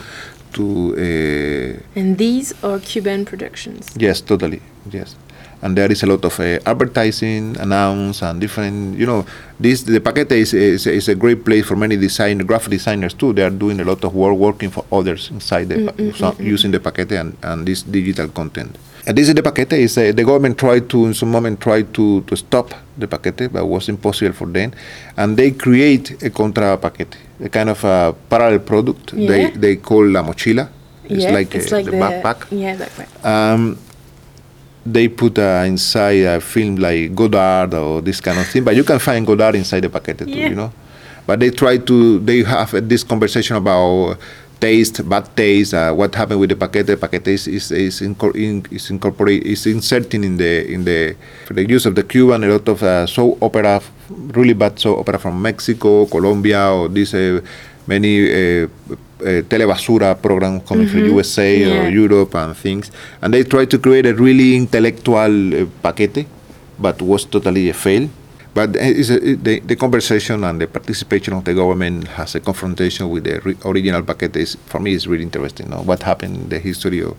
to. Uh, and these are Cuban productions. Yes, totally. Yes and there is a lot of uh, advertising, announce, and different. You know, this the Paquete is, is, is, a great place for many design graphic designers too. They are doing a lot of work working for others inside the mm, mm, so, mm, using the Paquete and, and this digital content. And this is the paquete. Is uh, the government tried to, in some moment, tried to, to stop the paquete, but it was impossible for them. And they create a contra paquete, a kind of a parallel product. Yeah. They they call la mochila. It's yeah, like, it's a, like the, the, backpack. Yeah, backpack. Um, they put uh, inside a film like Godard or this kind of thing, but you can find Godard inside the paquete too, yeah. you know. But they try to, they have uh, this conversation about taste, bad taste, uh, what happened with the paquete. Paquete is is is, incor- in, is incorporate is inserting in the in the for the use of the Cuban a lot of uh, soap opera, really bad soap opera from Mexico, Colombia, or these uh, many. Uh, uh, telebasura programs coming mm-hmm. from USA yeah. or Europe and things, and they try to create a really intellectual uh, paquete, but was totally a fail. But a, the, the conversation and the participation of the government has a confrontation with the re- original paquete. Is, for me, is really interesting. You know? What happened in the history of,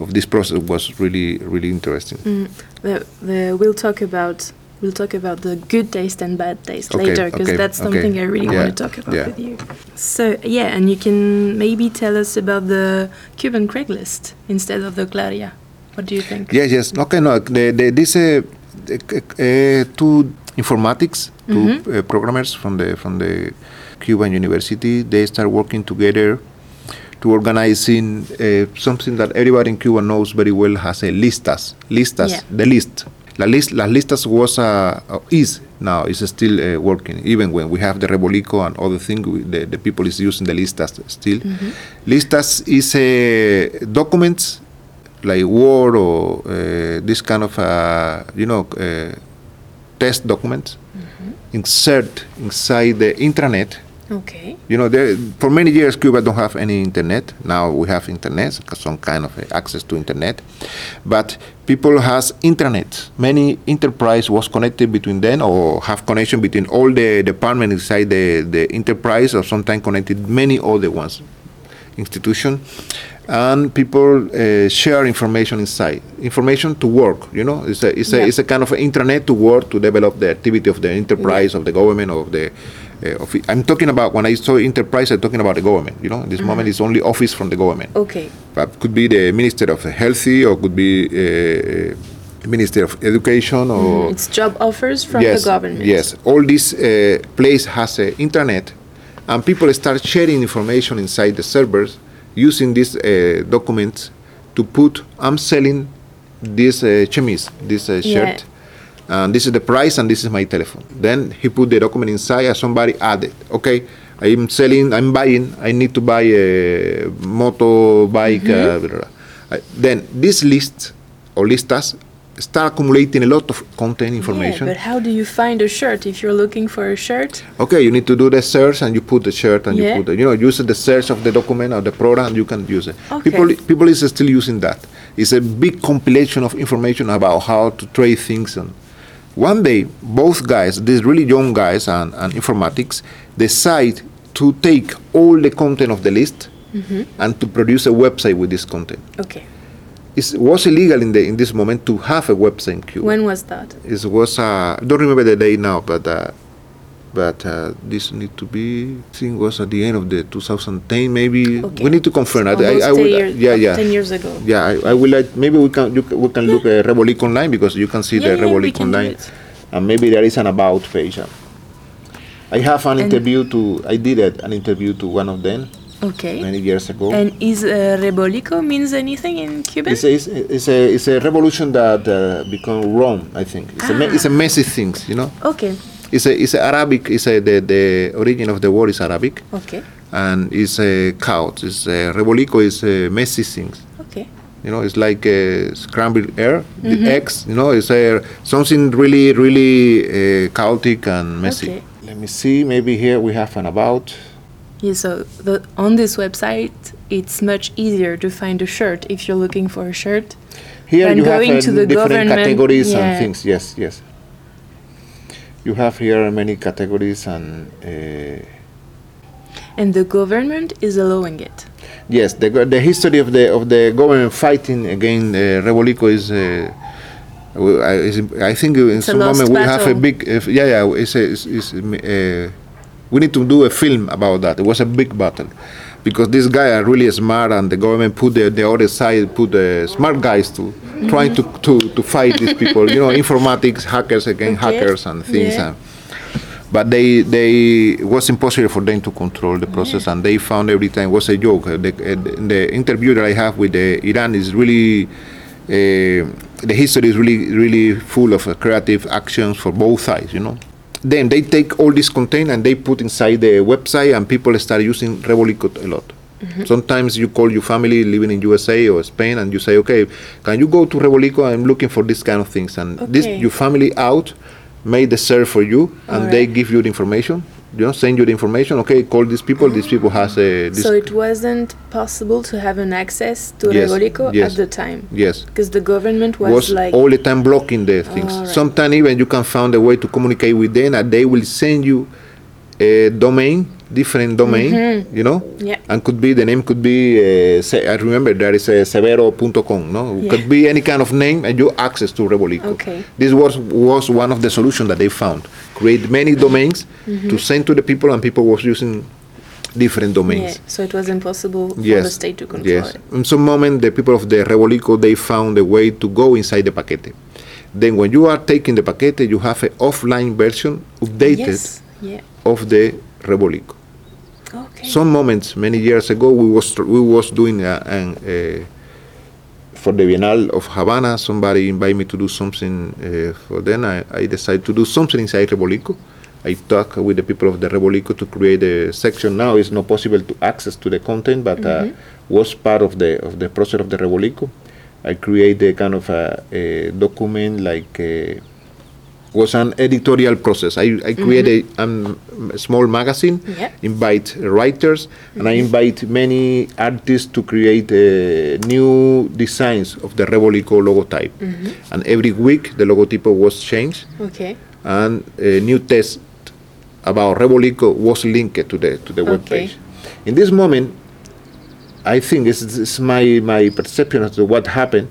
of this process was really, really interesting. Mm. The, the, we'll talk about we'll talk about the good taste and bad taste okay, later because okay, that's something okay. I really yeah, want to talk about yeah. with you. So yeah, and you can maybe tell us about the Cuban Craigslist instead of the Claria. What do you think? Yes, yes. Okay, no, the, the, this uh, uh, two informatics, 2 Mhm. uh, programmers from the from the Cuban University. They start working together to organizing uh, something that everybody in Cuba knows very well has a listas. Listas, Yeah. the list. La list, las listas was uh, uh, is now is still uh, working even when we have the Revolico and other things. The, the people is using the listas still. Mhm. Listas is uh, documents like Word or uh, this kind of uh, you know uh, test documents, insert inside the intranet. Okay. You know, there, for many years Cuba don't have any internet. Now we have internet, some kind of uh, access to internet. But people has internet. Many enterprise was connected between them or have connection between all the department inside the, the enterprise or sometimes connected many other ones institution and people uh, share information inside information to work you know it's a, it's, Yeah. a, it's a kind of intranet to work to develop the activity of the enterprise of the government of the uh, of it. i'm talking about when i saw enterprise i'm talking about the government you know in this moment it's only office from the government Okay. but could be the minister of healthy or could be uh, minister of education or It's job offers from yes, the government. Yes, all this uh, place has a internet, and people start sharing information inside the servers using these uh, documents to put. I'm selling this uh, chemise, this uh, Yeah. shirt, and this is the price, and this is my telephone. Then he put the document inside, and somebody added, okay. I'm selling. I'm buying. I need to buy a motorbike. Uh, blah, blah, blah. Uh, then this list or listas start accumulating a lot of content information. Yeah, but how do you find a shirt if you're looking for a shirt? Okay, you need to do the search and you put the shirt and Yeah. you put the, you know use the search of the document or the program and you can use it. Okay. People people is still using that. It's a big compilation of information about how to trade things and one day both guys, these really young guys and, and informatics, decide to take all the content of the list Mm-hmm. and to produce a website with this content. Okay. It was illegal in the in this moment to have a website in Cuba. When was that? It was uh, I don't remember the day now, but uh, but uh, this need to be I think was at the end of the 2010 maybe. Okay. We need to confirm. I, I, I 10 years, yeah, yeah, 10 years ago. yeah. I, I will like maybe we can you, we can look at Revolik online because you can see Yeah, the yeah, Revolik online, and maybe there is an about page. I have an And- interview to I did an interview to one of them Okay. many years ago. And is uh, revolico means anything in Cuban? It's a, it's, a- it's a it's a revolution that uh, become Rome. I think it's a Ah. it's a messy things, you know. okay. It's a it's a Arabic. It's a, the the origin of the word is Arabic, Okay. and it's a couch. It's a revolico is a messy things. Okay. You know, it's like a scrambled air, the eggs. You know, it's a something really really uh, chaotic and messy. Okay. Let me see. Maybe here we have an about. Yeah, so the, on this website, it's much easier to find a shirt if you're looking for a shirt. Here And you have going uh, to the different government, categories yeah. and things. Yes, yes. You have here many categories and. Uh, And the government is allowing it. Yes, the, the history of the of the government fighting against uh, Revolico is. Uh, I, is, I think in a some moment we have a big. Uh, yeah, yeah. It's a, it's, it's, uh, we need to do a film about that. It was a big battle, because these guys are really smart, and the government put the, the other side put the smart guys to trying to, to, to fight these people. You know, informatics hackers against Okay. hackers and things. Yeah. And, but they they it was impossible for them to control the process and they found every time was a joke the, the interview that i have with the iran is really uh, the history is really really full of uh, creative actions for both sides you know then they take all this content and they put inside the website and people start using Revolico a lot mm-hmm. Sometimes you call your family living in USA or Spain and you say, okay, can you go to Revolico? I'm looking for this kind of things. And this your family out made the serve for you and they give you the information. You know, send you the information. Okay, call these people. These people has a. So it wasn't possible to have an access to Yes, Revolico yes. at the time yes. because the government was, was like, all the time blocking the things. Alright. Sometimes even you can find a way to communicate with them, and they will send you a domain, different domain, you know, Mm-hmm. Yeah. and could be the name could be. Uh, se- I remember there is a severo.com, no, Yeah. could be any kind of name, and you access to Revolico. Okay. This was was one of the solutions that they found. Create many domains Mm-hmm. to send to the people, and people was using different domains. yeah, so it was impossible for Yes. the state to control yes. it. In some moment, the people of the Revolico they found a way to go inside the paquete. Then, when you are taking the paquete, you have an offline version updated Yes. Yeah. of the Revolico. Okay. Some moments, many years ago, we was tr- we was doing a, an, uh, for the Bienal of Havana. Somebody invited me to do something uh, for them. I, I decided to do something inside Revolico. I talked with the people of the Revolico to create a section. Now it's not possible to access to the content, but uh, was part of the of the process of the Revolico. I created a kind of a, a document like. uh was an editorial process. I, I created um, a small magazine, Yeah. invite writers, and I invite many artists to create uh, new designs of the Revolico logotype. And every week the logotype was changed, Okay. and a new test about Revolico was linked to the to the web Okay. page. In this moment, I think it's, it's my my perception as to what happened.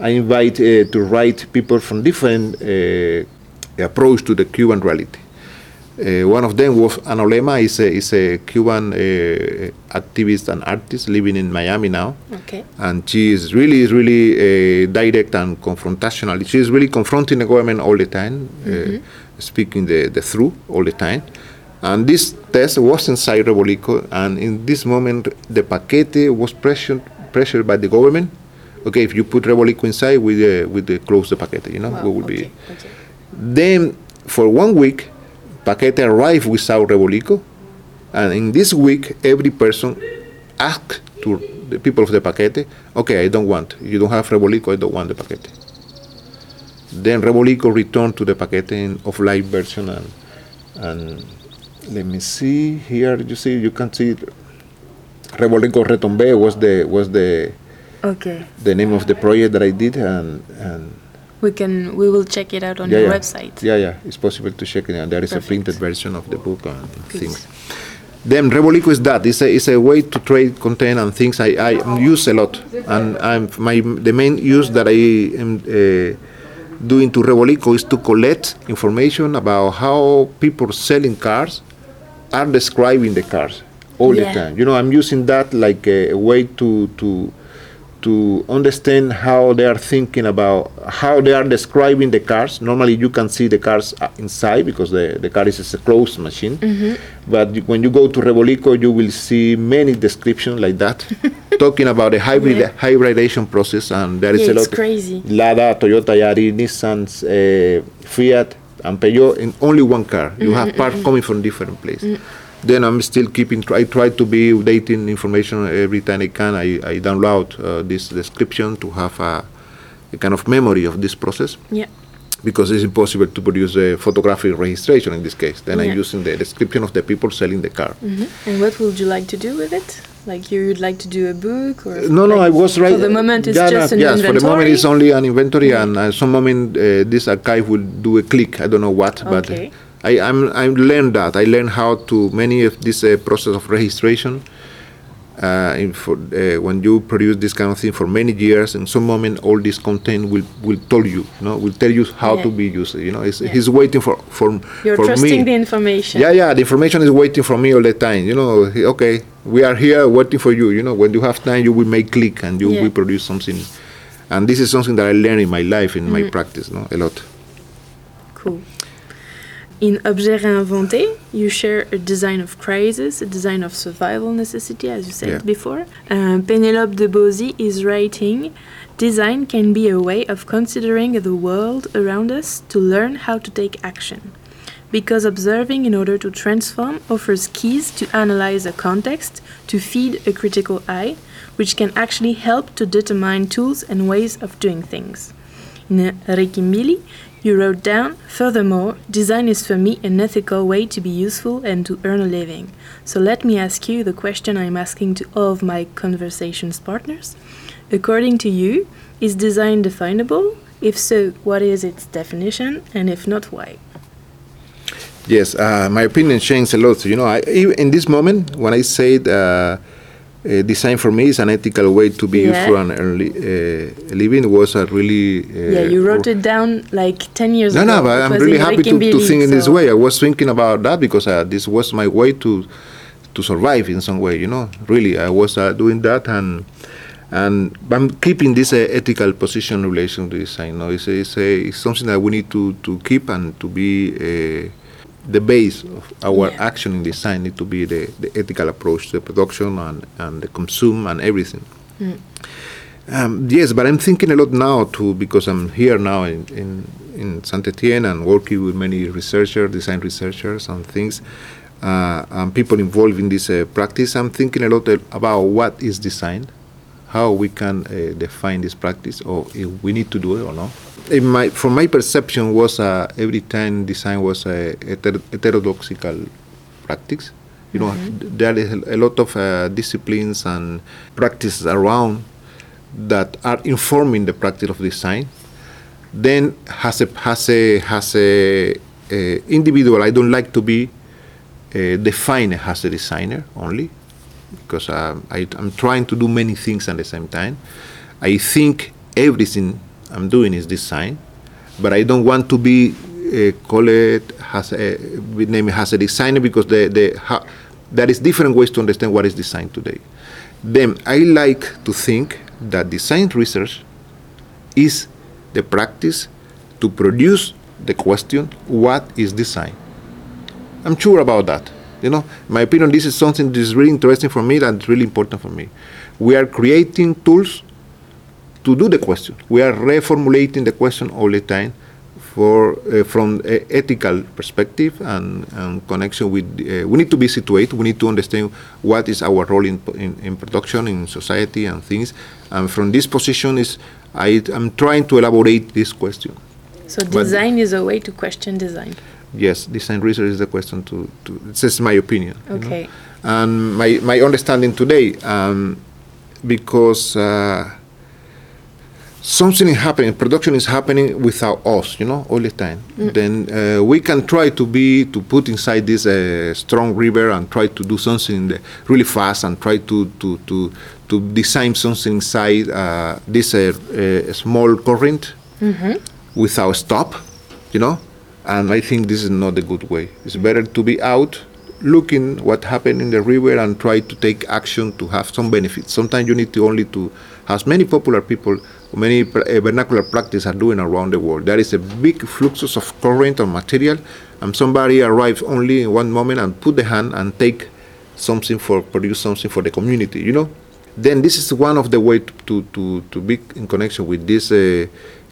I invite uh, to write people from different uh, approach to the Cuban reality. Uh, one of them was Ana Olema, is a, is a Cuban uh, activist and artist living in Miami now Okay. and she is really really uh, direct and confrontational. She is really confronting the government all the time, uh, speaking the, the truth all the time. And this test was inside Revolico, and in this moment, the paquete was pressured pressured by the government. Okay, if you put Revolico inside, we uh, we close the paquete. You know, Wow, we will okay. be. okay. Then, for one week, Paquete arrived without Revolico, and in this week, every person asked to the people of the Paquete, okay, I don't want. You don't have Revolico, I don't want the Paquete. Then Revolico returned to the Paquete in offline version, and, and let me see here. You see, you can see Revolico Retombe was the was the Okay. the name of the project that I did, and and We can. We will check it out on yeah, your yeah. website. Yeah, yeah, it's possible to check it. out. There is Perfect. a printed version of the book and things. Then Revolico is that. It's a, it's a way to trade content and things I, I use a lot. And I'm, my the main use that I am uh, doing to Revolico is to collect information about how people selling cars are describing the cars all Yeah. the time. You know, I'm using that like a, a way to to to understand how they are thinking about how they are describing the cars. Normally, you can see the cars uh, inside because the, the car is a closed machine. Mm-hmm. But you- when you go to Revolico, you will see many descriptions like that, talking about the hybrid Yeah. hybridization process. And there is Yeah, a it's lot crazy. Lada, Toyota Yaris, Nissan's, uh, Fiat, and Peugeot in only one car. You mm, have mm, parts mm, coming from different places. Then I'm still keeping. I try to be updating information every time I can. I, I download uh, this description to have a, a kind of memory of this process Yeah. because it's impossible to produce a photographic registration in this case. Then Yeah. I'm using the description of the people selling the car. And what would you like to do with it? Like you would like to do a book or? No, no, like, I was right. For the moment, it's yeah, just no, an yes, inventory. for the moment, it's only an inventory, and uh, some moment uh, this archive will do a click. I don't know what, but Okay. I I'm I learned that. I learned how to many of this uh, process of registration. Uh, in for, uh, when you produce this kind of thing for many years, in some moment, all this content will will tell you, you know, will tell you how to be used. You know, it's, Yeah. he's waiting for for You're for trusting me. the information. Yeah, yeah, the information is waiting for me all the time. You know, okay, we are here waiting for you. You know, when you have time, you will make click and you Yeah. will produce something. And this is something that I learned in my life, in Mm-hmm. my practice, no, a lot. In Objet Réinventé, you share a design of crisis, a design of survival necessity, as you said Yeah. before. Uh, Pénélope de Bozzi is writing Design can be a way of considering the world around us to learn how to take action. Because observing in order to transform offers keys to analyze a context, to feed a critical eye, which can actually help to determine tools and ways of doing things. In Rikimbili, you wrote down, Furthermore, design is for me an ethical way to be useful and to earn a living. So let me ask you the question I'm asking to all of my conversations partners. According to you, is design definable? If so, what is its definition? And if not, why? Yes, uh, my opinion changed a lot. You know, I, in this moment, when I said uh, uh, design for me is an ethical way to be Yeah. useful and earn li- uh, living, was a really. Uh, yeah, you wrote it down like 10 years No, ago. no, but I'm really happy to, to think in this way. I was thinking about that because uh, this was my way to to survive in some way. You know, really, I was uh, doing that, and and I'm keeping this uh, ethical position in relation to design. You know, it's, it's, a, it's something that we need to, to keep and to be uh, the base of our Yeah. action in design. Need to be the, the ethical approach to the production and and the consume and everything. Um, yes, but I'm thinking a lot now too because I'm here now in, in, in Saint Etienne and working with many researchers, design researchers, and things, uh, and people involved in this uh, practice. I'm thinking a lot about what is design, how we can uh, define this practice, or if we need to do it or not. In my from my perception was uh, every time design was a heter- heterodoxical practice. You know, mm-hmm. there is a lot of uh, disciplines and practices around that are informing the practice of design. Then has a has a has a, a individual. I don't like to be uh, defined as a designer only because um, I, I'm trying to do many things at the same time. I think everything I'm doing is design, but I don't want to be uh, call it as a name has a designer because the the ha, there is different ways to understand what is design today. Then I like to think that design research is the practice to produce the question what is design. I'm sure about that. You know, my opinion, this is something that is really interesting for me and really important for me. We are creating tools to do the question. We are reformulating the question all the time for uh, from ethical perspective and, and connection with. Uh, we need to be situated. We need to understand what is our role in, in, in production, in society, and things. And from this position, is I am trying to elaborate this question. So design but is a way to question design yes, design research is the question to, to this is my opinion. Okay. You know? And my, my understanding today, um, because uh, something is happening, production is happening without us, you know, all the time. Mm. Then uh, we can try to be, to put inside this uh, strong river and try to do something really fast and try to, to, to, to design something inside uh, this uh, uh, small current mm-hmm. without stop, you know and I think this is not a good way. It's better to be out looking what happened in the river and try to take action to have some benefits. Sometimes you need to only to as many popular people, many uh, vernacular practices are doing around the world. There is a big fluxus of current or material, and somebody arrives only in one moment and put the hand and take something for produce something for the community. You know, then this is one of the way to to to, to be in connection with this. Uh,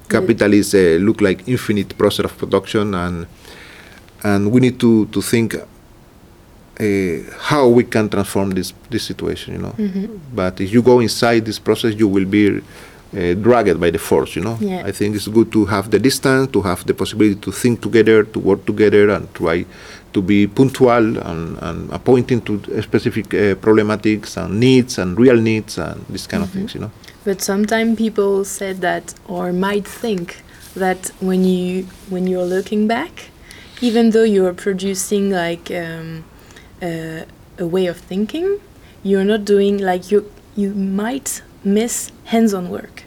capitalists uh, look like infinite process of production, and and we need to to think uh, how we can transform this this situation. You know, mm-hmm. but if you go inside this process, you will be uh, dragged by the force. You know, yeah. I think it's good to have the distance, to have the possibility to think together, to work together, and try to be punctual and, and pointing to specific uh, problematics and needs and real needs and these kind mm-hmm. of things. You know. But sometimes people said that or might think that when you when you're looking back, even though you're producing like um, uh, a way of thinking, you're not doing like you you might miss hands-on work.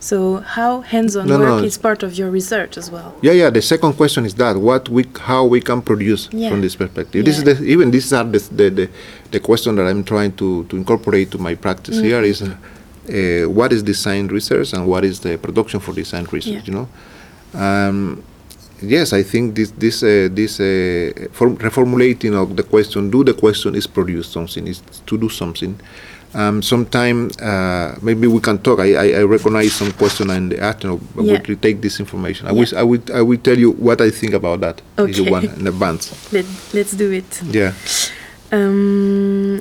So how hands-on no, work no. is part of your research as well? Yeah, yeah. The second question is that what we how we can produce yeah. from this perspective. Yeah. This is the, even these are the, the, the the question that I'm trying to to incorporate to my practice mm here is. Uh, uh, what is design research and what is the production for design research. Yeah. You know, um, yes, I think this this uh, this uh, reformulating of the question, do the question is produce something, is to do something. Um, sometime uh, maybe we can talk. I, I, I, recognize some question in the afternoon, but yeah. we take this information. I yeah. wish I would I will tell you what I think about that. Okay. If you want in advance. Let, let's do it. Yeah. Um,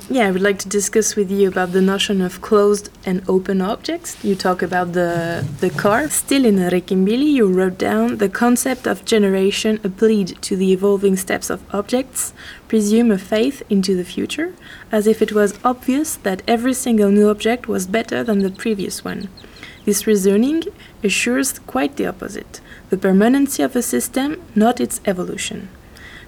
yeah, I would like to discuss with you about the notion of closed and open objects. You talk about the, the car. Still in Rikimbili, you wrote down the concept of generation a applied to the evolving steps of objects, presume a faith into the future, as if it was obvious that every single new object was better than the previous one. This reasoning assures quite the opposite the permanency of a system, not its evolution.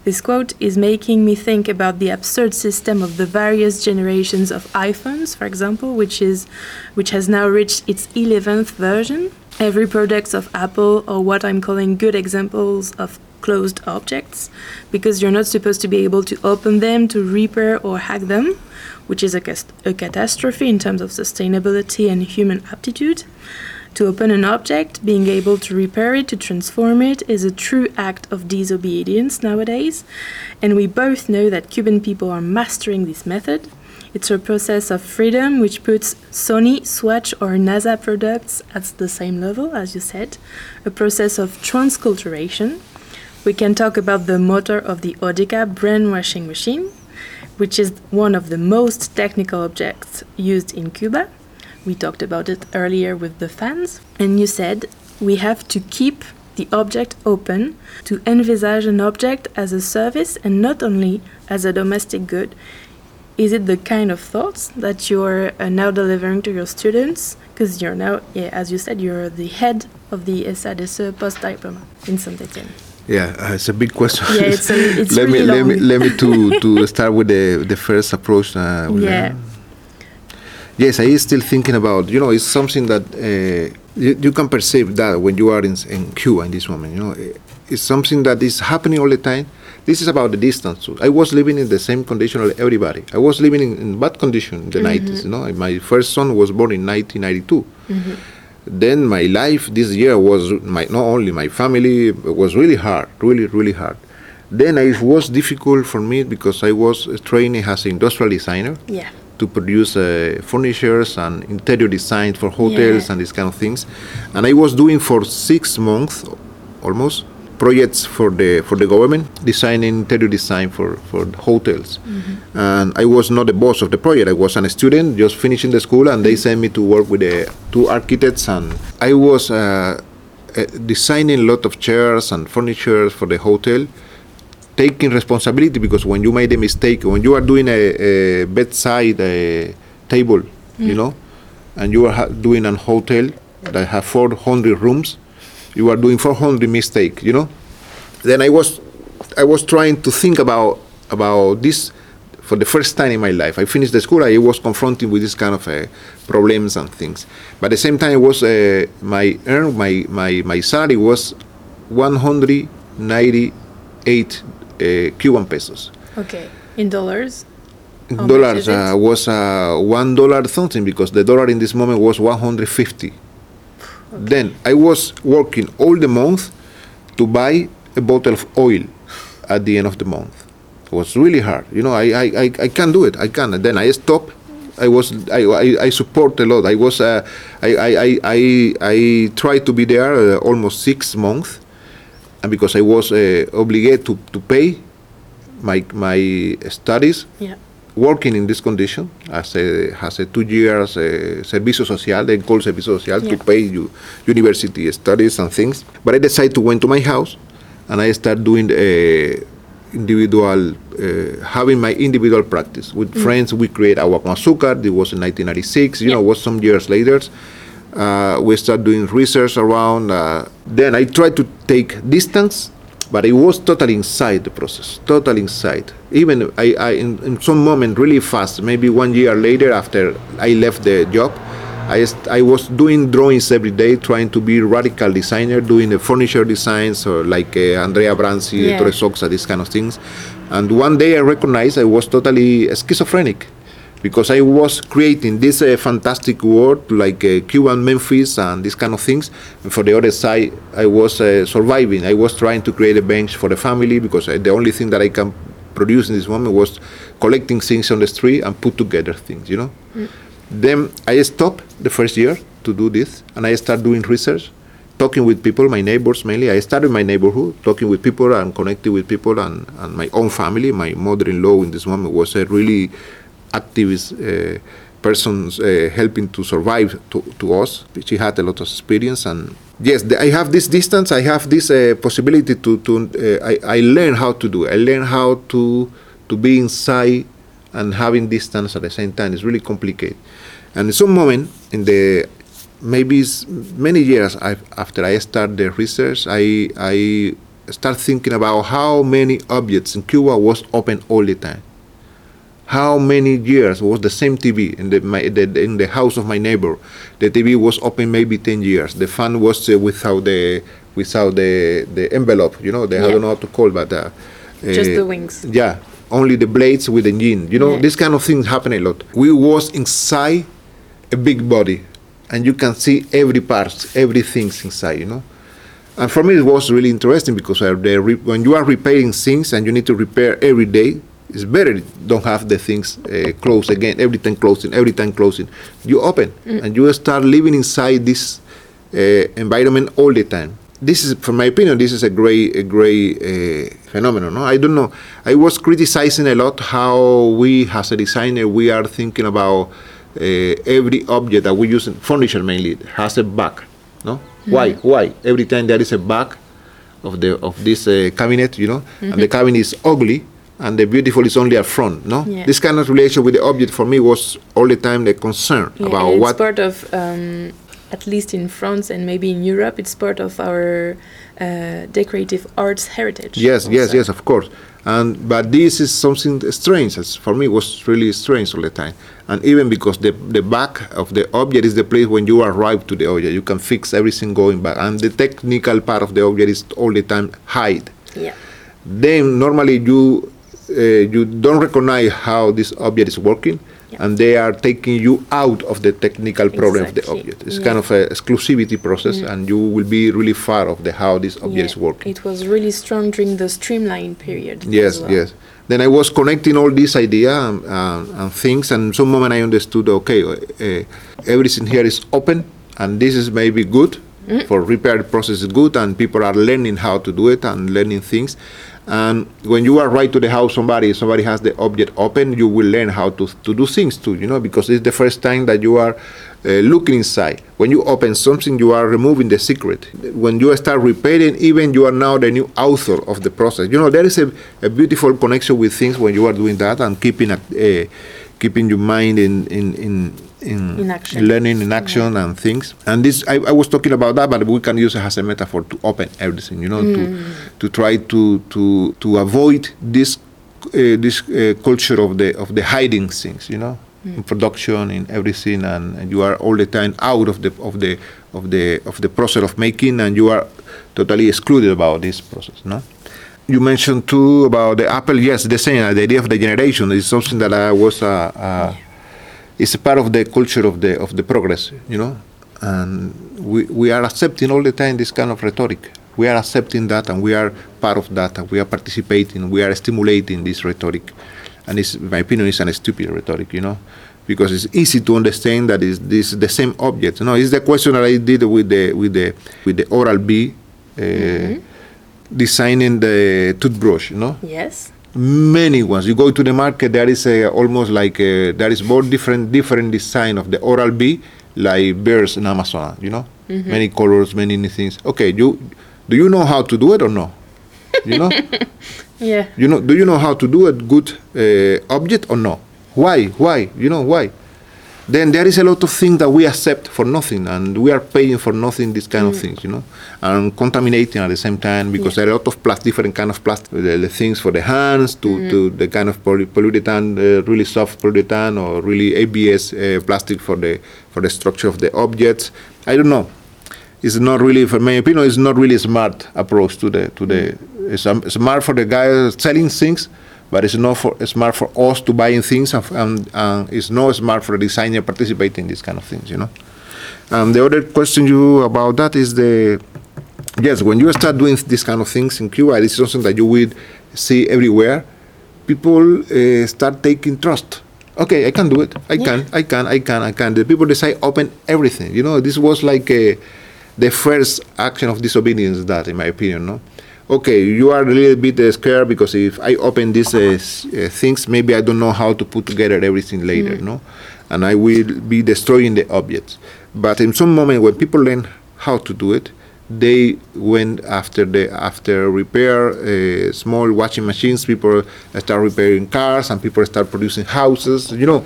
This quote is making me think about the absurd system of the various generations of iPhones, for example, which is which has now reached its 11th version. Every product of Apple or what I'm calling good examples of closed objects because you're not supposed to be able to open them, to repair or hack them, which is a, a catastrophe in terms of sustainability and human aptitude. To open an object, being able to repair it, to transform it, is a true act of disobedience nowadays, and we both know that Cuban people are mastering this method. It's a process of freedom which puts Sony, Swatch, or NASA products at the same level, as you said, a process of transculturation. We can talk about the motor of the Aurika brainwashing machine, which is one of the most technical objects used in Cuba. We talked about it earlier with the fans, and you said we have to keep the object open, to envisage an object as a service and not only as a domestic good. Is it the kind of thoughts that you're uh, now delivering to your students? Because you're now, yeah, as you said, you're the head of the ESADSE post-diploma in Saint-Etienne. Yeah, uh, it's a big question. Yeah, it's, a, it's let really me long. let me let me to to start with the the first approach. Uh, Yeah. Yes, I is still thinking about. You know, it's something that uh, you, you can perceive that when you are in, in Cuba in this moment. You know, Eh, it's something that is happening all the time. This is about the distance. I was living in the same condition as everybody. I was living in, in bad condition in the 90s. You know, my first son was born in 1992 then my life this year was my not only my family was really hard really really hard then it was difficult for me because i was training as an industrial designer Yeah. To produce uh, furnitures and interior design for hotels Yeah. and these kind of things. And i was doing for six months almost projects for the for the government designing interior design for for hotels. And i was not the boss of the project. I was a student just finishing the school and they sent me to work with the two architects. And i was uh, uh, designing a lot of chairs and furniture for the hotel taking responsibility because when you made a mistake, when you are doing a, a bedside uh table, you know, and you are ha- doing an hotel that have 400 rooms, you are doing 400 mistake, you know. Then I was, I was trying to think about about this for the first time in my life. I finished the school. I was confronted with this kind of uh, problems and things. But at the same time, it was uh, my earn my my my salary was 198 uh, Cuban pesos. Okay. In dollars? In dollars uh, was uh, one dollar something because the dollar in this moment was 150. Then I was working all the month to buy a bottle of oil at the end of the month. It was really hard. You know, I I, I, I can't do it. I can't. Then I stopped. I was I, I, I support a lot. I was uh, I, I, I, I I tried to be there uh, almost six months, and because I was uh, obligated to, to pay my my studies Yeah. working in this condition as a as a two years uh, servicio social, they call servicio social to pay you university studies and things. But I decided to went to my house and I start doing uh, individual, uh, having my individual practice with friends. We create con Azúcar. It was in 1996. You know, Yeah. was some years later. Uh, we start doing research around. Uh, then I tried to take distance, but it was totally inside the process, totally inside. Even I, I in, in some moment, really fast, maybe one year later after I left the job, I, I was doing drawings every day, trying to be radical designer, doing the furniture designs or like uh, Andrea Branzi, Yeah. Sottsass, these kind of things. And one day I recognized I was totally schizophrenic because I was creating this uh, fantastic world like uh, Cuban Memphis and these kind of things. And for the other side, I was uh, surviving. I was trying to create a bench for the family because uh, the only thing that I can produce in this moment was collecting things on the street and put together things, you know. Then I stopped the first year to do this, and I started doing research, talking with people, my neighbors mainly. I started my neighborhood, talking with people and connecting with people, and, and my own family. My mother-in-law in this moment was a really activist uh, person uh, helping to survive to, to us. She had a lot of experience, and yes, I have this distance. I have this uh, possibility to to. Uh, I I learn how to do. I learn how to to be inside and having distance at the same time. It's really complicated. And in some moment in the maybe many years after I start the research, I I start thinking about how many objects in Cuba was open all the time. How many years was the same TV in the, my, the in the house of my neighbor? The TV was open maybe ten years. The fan was uh, without the without the the envelope. You know, the, I don't know how to call, but uh, Just uh, the wings. yeah, only the blades with the engine. You know, Yeah. this kind of things happen a lot. We was inside a big body, and you can see every part, everything inside. You know, and for me it was really interesting because uh, when you are repairing things and you need to repair every day, it's better don't have the things uh, closed again, every time closing, every time closing. You open and you start living inside this uh, environment all the time. This is, from my opinion, this is a great, a great uh, phenomenon. No? I don't know. I was criticizing a lot how we, as a designer, we are thinking about uh, every object that we use, in furniture mainly, has a back. No, Why? Why? Every time there is a back of the of this uh, cabinet, you know, and the cabinet is ugly, and the beautiful is only a front. No, Yeah. this kind of relation with the object for me was all the time the concern Yeah, about it's what. part of, um, at least in France and maybe in Europe, it's part of our uh, decorative arts heritage. Yes, yes, also. yes, of course. And but this is something strange. As for me, it was really strange all the time. And even because the the back of the object is the place when you arrive to the object, you can fix everything going back, and the technical part of the object is all the time hide. Yeah. Then normally you you don't recognize how this object is working, and they are taking you out of the technical problem of the object. It's Yeah. kind of an exclusivity process, and you will be really far of the how this object Yeah, is working. It was really strong during the streamline period. Yes, well. yes. Then I was connecting all this idea and, um, and things, and some moment I understood, okay, uh, everything here is open, and this is maybe good for repair process is good, and people are learning how to do it and learning things. And when you arrive to the house, somebody somebody has the object open, you will learn how to to do things too, you know, because it's the first time that you are uh, looking inside. When you open something, you are removing the secret. When you start repairing, even you are now the new author of the process. You know, there is a, a beautiful connection with things when you are doing that and keeping a, uh, keeping your mind in in in. In, In action. learning in action and things and this I, I was talking about that but we can use it as a metaphor to open everything you know Mm. to to try to to to avoid this uh, this uh, culture of the of the hiding things you know Mm. in production in everything and, and you are all the time out of the of the of the of the process of making and you are totally excluded about this process no you mentioned too about the apple yes the same the idea of the generation is something that i was uh, uh, it's a part of the culture of the of the progress you know? And we, we are accepting all the time this kind of rhetoric. We are accepting that and we are part of that and we are participating. We are stimulating this rhetoric. And it's in my opinion it's an stupid rhetoric you know? Because it's easy to understand that is this the same object no it's the question that i did with the with the with the oral b uh, designing the toothbrush you know? Yes. Many ones. You go to the market, there is a, almost like a, there is more different different design of the Oral B, like bears in Amazon. You know, many colors, many things. Okay, you do you know how to do it or no? You know, Yeah. you know, do you know how to do a good uh, object or no? Why? Why? You know why? Then there is a lot of things that we accept for nothing, and we are paying for nothing. These kind of things, you know, and contaminating at the same time because Yeah. there are a lot of plastic, different kind of plastic, the, the things for the hands to, to the kind of poly, polyurethane, uh, really soft polyurethane, or really ABS uh, plastic for the for the structure of the objects. I don't know. It's not really, for my opinion, it's not really a smart approach to the to the. It's um, smart for the guy selling things, but it's not for smart for us to buying things, and, and, and it's not smart for the designer participating in these kind of things, you know. And the other question you about that is the yes, when you start doing this kind of things in Cuba, this is something that you will see everywhere. People uh, start taking trust. Okay, I can do it. I can. I can. I can. I can. The people decide open everything. You know, this was like uh the first action of disobedience. That, in my opinion, no. Okay, you are a little bit uh, scared because if I open these uh, uh, things, maybe I don't know how to put together everything later, no, and I will be destroying the objects. But in some moment when people learn how to do it, they went after the after repair uh, small washing machines. People start repairing cars, and people start producing houses. You know,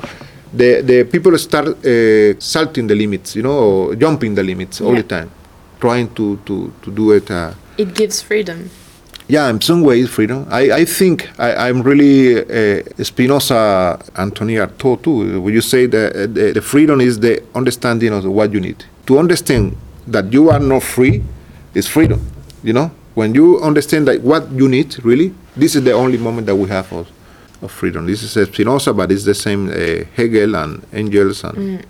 the the people start uh, salting the limits. You know, or jumping the limits all Yeah. the time, trying to to to do it. Uh, It gives freedom. Yeah, in some ways, freedom. I, I think I, I'm really uh, Spinoza, Antonia Artaud too. When you say that uh, the, the freedom is the understanding of what you need. To understand that you are not free is freedom. You know, when you understand that what you need really, this is the only moment that we have of, of freedom. This is uh, Spinoza, but it's the same uh, Hegel and Engels and.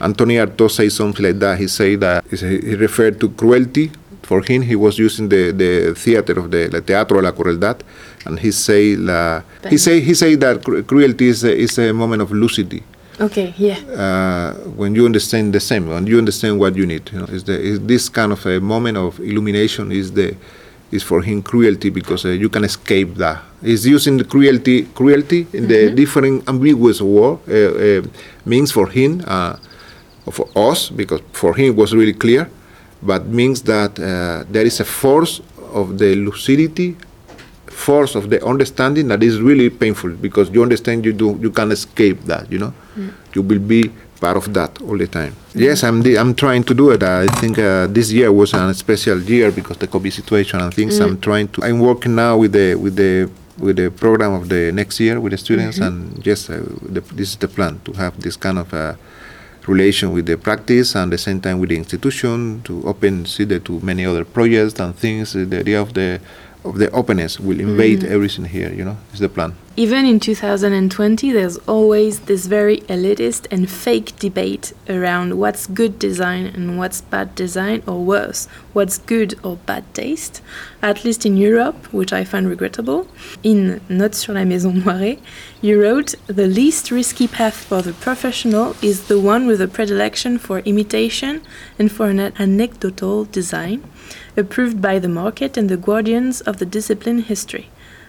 Antonio Artaud says something like that. He said that he he referred to cruelty. For him, he was using the, the theater of the, the teatro de la crueldad, and he say la, he say he say that cru- cruelty is a, is a moment of lucidity. Okay, yeah. Uh, when you understand the same, when you understand what you need, you know, is the is this kind of a moment of illumination is the is for him cruelty because uh, you can escape that. He's using the cruelty cruelty in the different ambiguous word uh, uh, means for him. Uh, for us because for him it was really clear but means that uh, there is a force of the lucidity force of the understanding that is really painful because you understand you do you can't escape that you know mm. you will be part of that all the time. Mm-hmm. Yes, I'm I'm trying to do it. I think uh, this year was a special year because the COVID situation and things. Mm. I'm trying to. I'm working now with the with the with the program of the next year with the students, mm-hmm. and yes, uh, the, this is the plan to have this kind of uh, relation with the practice and the same time with the institution to open Cité to many other projects and things. The idea of the of the openness will invade mm. everything here. You know, is the plan. Even in 2020, there's always this very elitist and fake debate around what's good design and what's bad design, or worse, what's good or bad taste. At least in Europe, which I find regrettable. In Notes sur la Maison Moirée, you wrote the least risky path for the professional is the one with a predilection for imitation and for an anecdotal design, approved by the market and the guardians of the discipline history.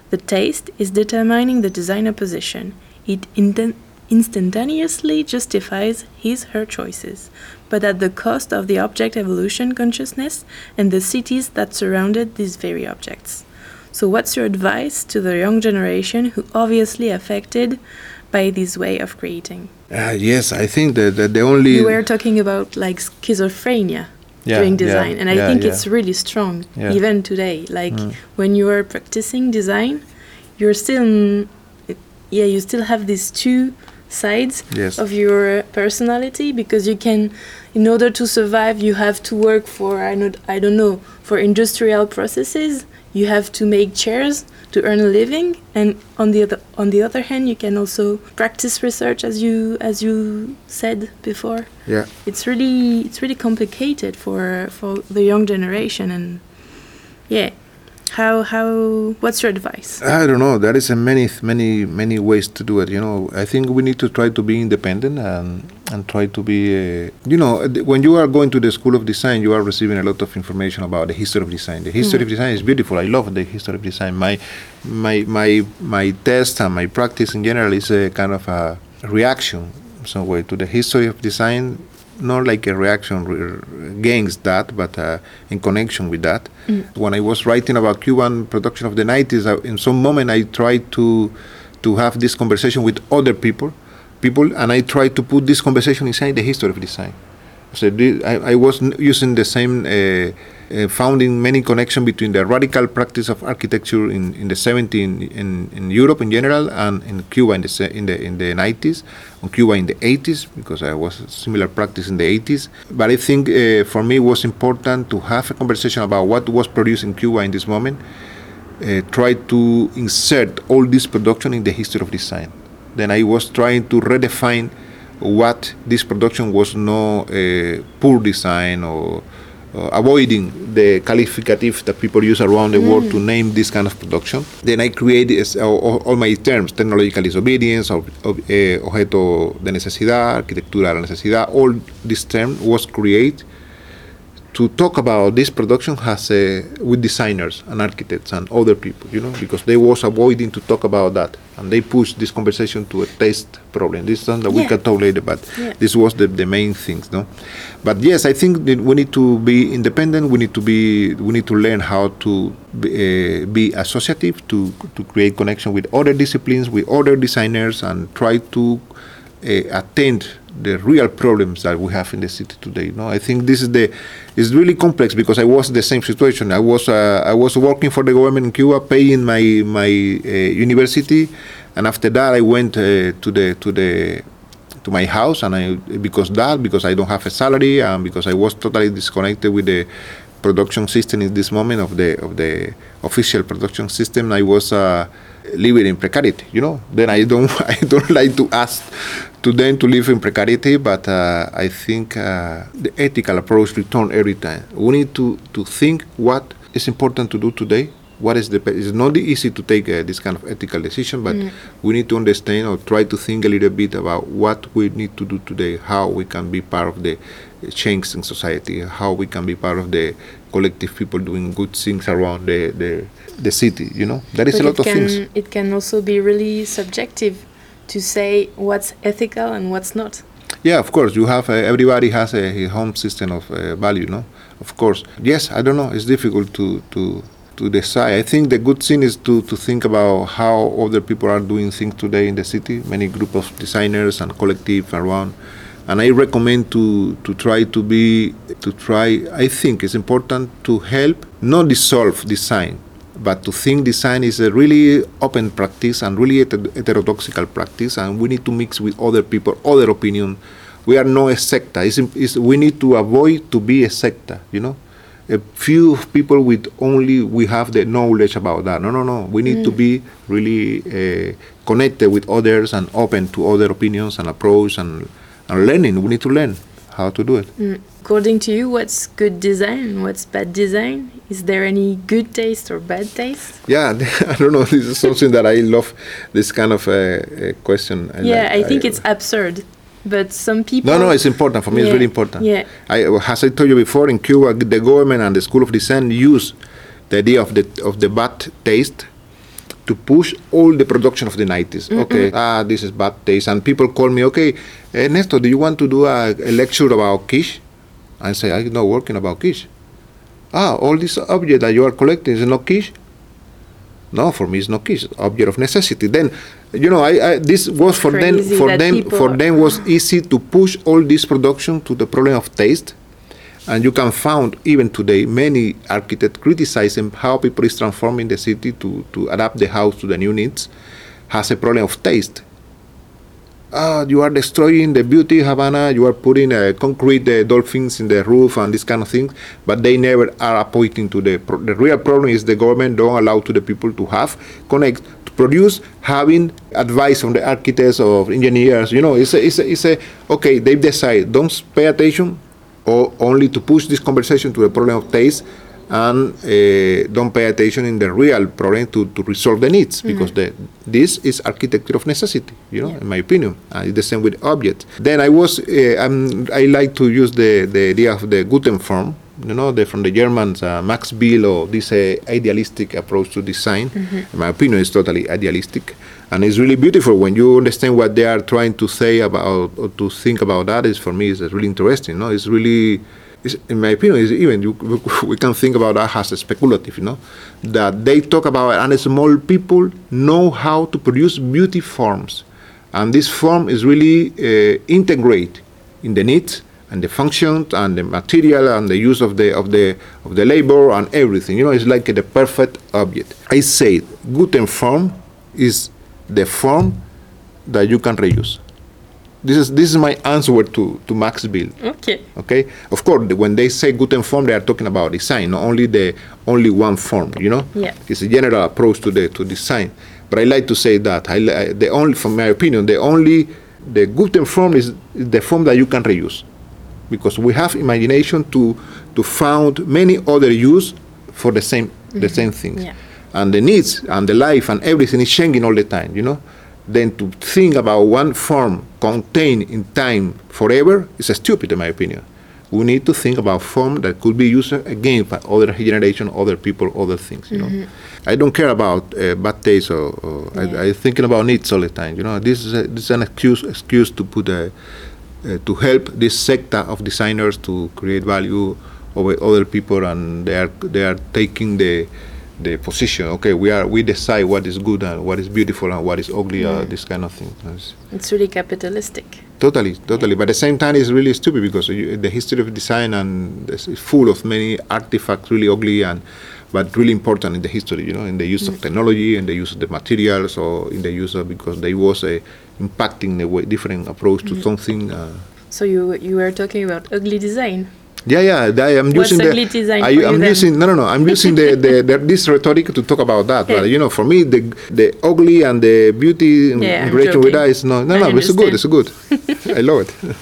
The taste is determining the designer position. It instantaneously justifies his her choices, but at the cost of the object evolution consciousness and the cities that surrounded these very objects. So, what's your advice to the young generation who obviously affected by this way of creating? Uh, yes, I think that, that the only. You were talking about like schizophrenia yeah, doing design yeah, and i yeah, think it's really strong even today. Like mm. when you are practicing design you're still yeah you still have these two sides yes. of your personality because you can in order to survive you have to work for i don't, I don't know for industrial processes. You have to make chairs to earn a living and on the other on the other hand you can also practice research as you as you said before. Yeah. It's really it's really complicated for for the young generation and yeah how how what's your advice? I don't know. There is a many many many ways to do it you know. I think we need to try to be independent and and try to be uh, you know when you are going to the school of design you are receiving a lot of information about the history of design. The history mm. of design is beautiful. I love the history of design. My my my my test and my practice in general is a kind of a reaction some way to the history of design not like a reaction against that, but uh, in connection with that. Mm. When I was writing about Cuban production of the 90s, uh, in some moment I tried to to have this conversation with other people, people, and I tried to put this conversation inside the history of design. So I, I was using the same. Uh, uh, founding many connection between the radical practice of architecture in, in the 70s in, in, in, Europe in general and in Cuba in the in the in the 90s, on Cuba in the 80s because I was similar practice in the 80s. But I think uh, for me it was important to have a conversation about what was produced in Cuba in this moment. Uh, try to insert all this production in the history of design. Then I was trying to redefine what this production was no uh, poor design or uh, avoiding the qualificative that people use around the mm. world to mm. name this kind of production. Then I created uh, all, my terms, technological disobedience, ob, ob, objeto de necesidad, arquitectura de la necesidad, all this term was created to talk about this production has uh, with designers and architects and other people, you know, because they was avoiding to talk about that, and they pushed this conversation to a taste problem. This is something that yeah. we can talk later, but yeah. this was the, the main things, no. But yes, I think that we need to be independent. We need to be we need to learn how to be, uh, be associative to to create connection with other disciplines, with other designers, and try to attend the real problems that we have in the city today. No, I think this is the it's really complex because I was the same situation. I was uh, I was working for the government in Cuba, paying my my uh, university, and after that I went uh, to the to the to my house, and I because that because I don't have a salary and because I was totally disconnected with the production system in this moment of the of the official production system. I was uh, living in precarity. You know, then I don't I don't like to ask to them to live in precarity, but uh, I think uh, the ethical approach return every time. We need to to think what is important to do today. What is the it's not easy to take uh, this kind of ethical decision, but mm. we need to understand or try to think a little bit about what we need to do today, how we can be part of the change in society, how we can be part of the collective people doing good things around the, the the city. You know, there is but a lot of things. It can also be really subjective to say what's ethical and what's not. Yeah, of course. You have uh, everybody has a home system of uh, value, no, of course. Yes, I don't know. It's difficult to to to decide. I think the good thing is to, to think about how other people are doing things today in the city. Many group of designers and collective around, and I recommend to to try to be to try. I think it's important to help not dissolve design, but to think design is a really open practice and really heterodoxical practice, and we need to mix with other people, other opinion. We are not a sector. It's, it's, we need to avoid to be a sector. You know a few people with only we have the knowledge about that. No, no, no. We need mm. to be really uh, connected with others and open to other opinions and approach and, and learning. We need to learn how to do it. Mm. According to you, what's good design? What's bad design? Is there any good taste or bad taste? Yeah, I don't know. This is something that I love. This kind of uh, uh, question. Yeah, I, I think I, it's absurd but some people. No, no, it's important for me. Yeah, it's really important. Yeah. I, as I told you before, in Cuba, the government and the School of Design use the idea of the of the bad taste to push all the production of the 90s. Mm-mm. Okay, ah, this is bad taste, and people call me, okay, Ernesto, do you want to do a, a lecture about kitsch? I say, I'm not working about kitsch. Ah, all these objects that you are collecting is not kitsch. No, for me it's not kitsch. Object of necessity. Then you know, I, I, this was for them for them for them was easy to push all this production to the problem of taste, and you can find even today many architects criticizing how people is transforming the city to to adapt the house to the new needs, has a problem of taste. Ah, you are destroying the beauty Havana. You are putting uh, concrete uh, dolphins in the roof and this kind of things, but they never are pointing to the pro- the real problem is the government don't allow to the people to have connect to produce having advice from the architects or engineers. You know, it's a, it's a, it's a okay, they decide, don't pay attention or only to push this conversation to the problem of taste and uh, don't pay attention in the real problem to, to resolve the needs mm-hmm. because the, this is architecture of necessity you know yeah. in my opinion uh, it's the same with objects then i was uh, i like to use the, the idea of the guten form you know, the, from the Germans, uh, Max Bill, or this uh, idealistic approach to design. Mm-hmm. In my opinion, is totally idealistic, and it's really beautiful when you understand what they are trying to say about or to think about that. Is for me, is really interesting. No, it's really. It's, in my opinion, is even you, we can think about that as speculative, you know, that they talk about and small people know how to produce beauty forms, and this form is really uh, integrate in the needs and the functions and the material and the use of the of the of the labor and everything. You know, it's like the perfect object. I say Guten form is the form that you can reuse. This is this is my answer to, to Max Bill. Okay. Okay. Of course, when they say Guten form, they are talking about design, not only the only one form. You know. Yeah. It's a general approach to the to design. But I like to say that I, the only, from my opinion, the only the Guten form is the form that you can reuse because we have imagination to to found many other use for the same mm-hmm. the same things yeah. And the needs and the life and everything is changing all the time you know then to think about one form contained in time forever is stupid in my opinion we need to think about form that could be used again by other generation other people other things you mm-hmm. know i don't care about uh, bad taste or, or yeah. I, I thinking about needs all the time you know this is a, this is an excuse excuse to put a uh, to help this sector of designers to create value over other people, and they are they are taking the the position. Okay, we are we decide what is good and what is beautiful and what is ugly, uh, this kind of thing. It's, it's really capitalistic. Totally, totally. But at the same time, it's really stupid because you, the history of design and is full of many artifacts, really ugly and but really important in the history. You know, in the use mm. of technology, in the use of the materials, or in the use of because they was a impacting the way different approach to mm. something. Uh, so you you were talking about ugly design. Yeah, yeah. I am using the. I, am using no, no, no. I'm using the, the, the, this rhetoric to talk about that. Yeah. But you know, for me, the the ugly and the beauty yeah, relation with that is no, no, no. It's good. It's good. I love it.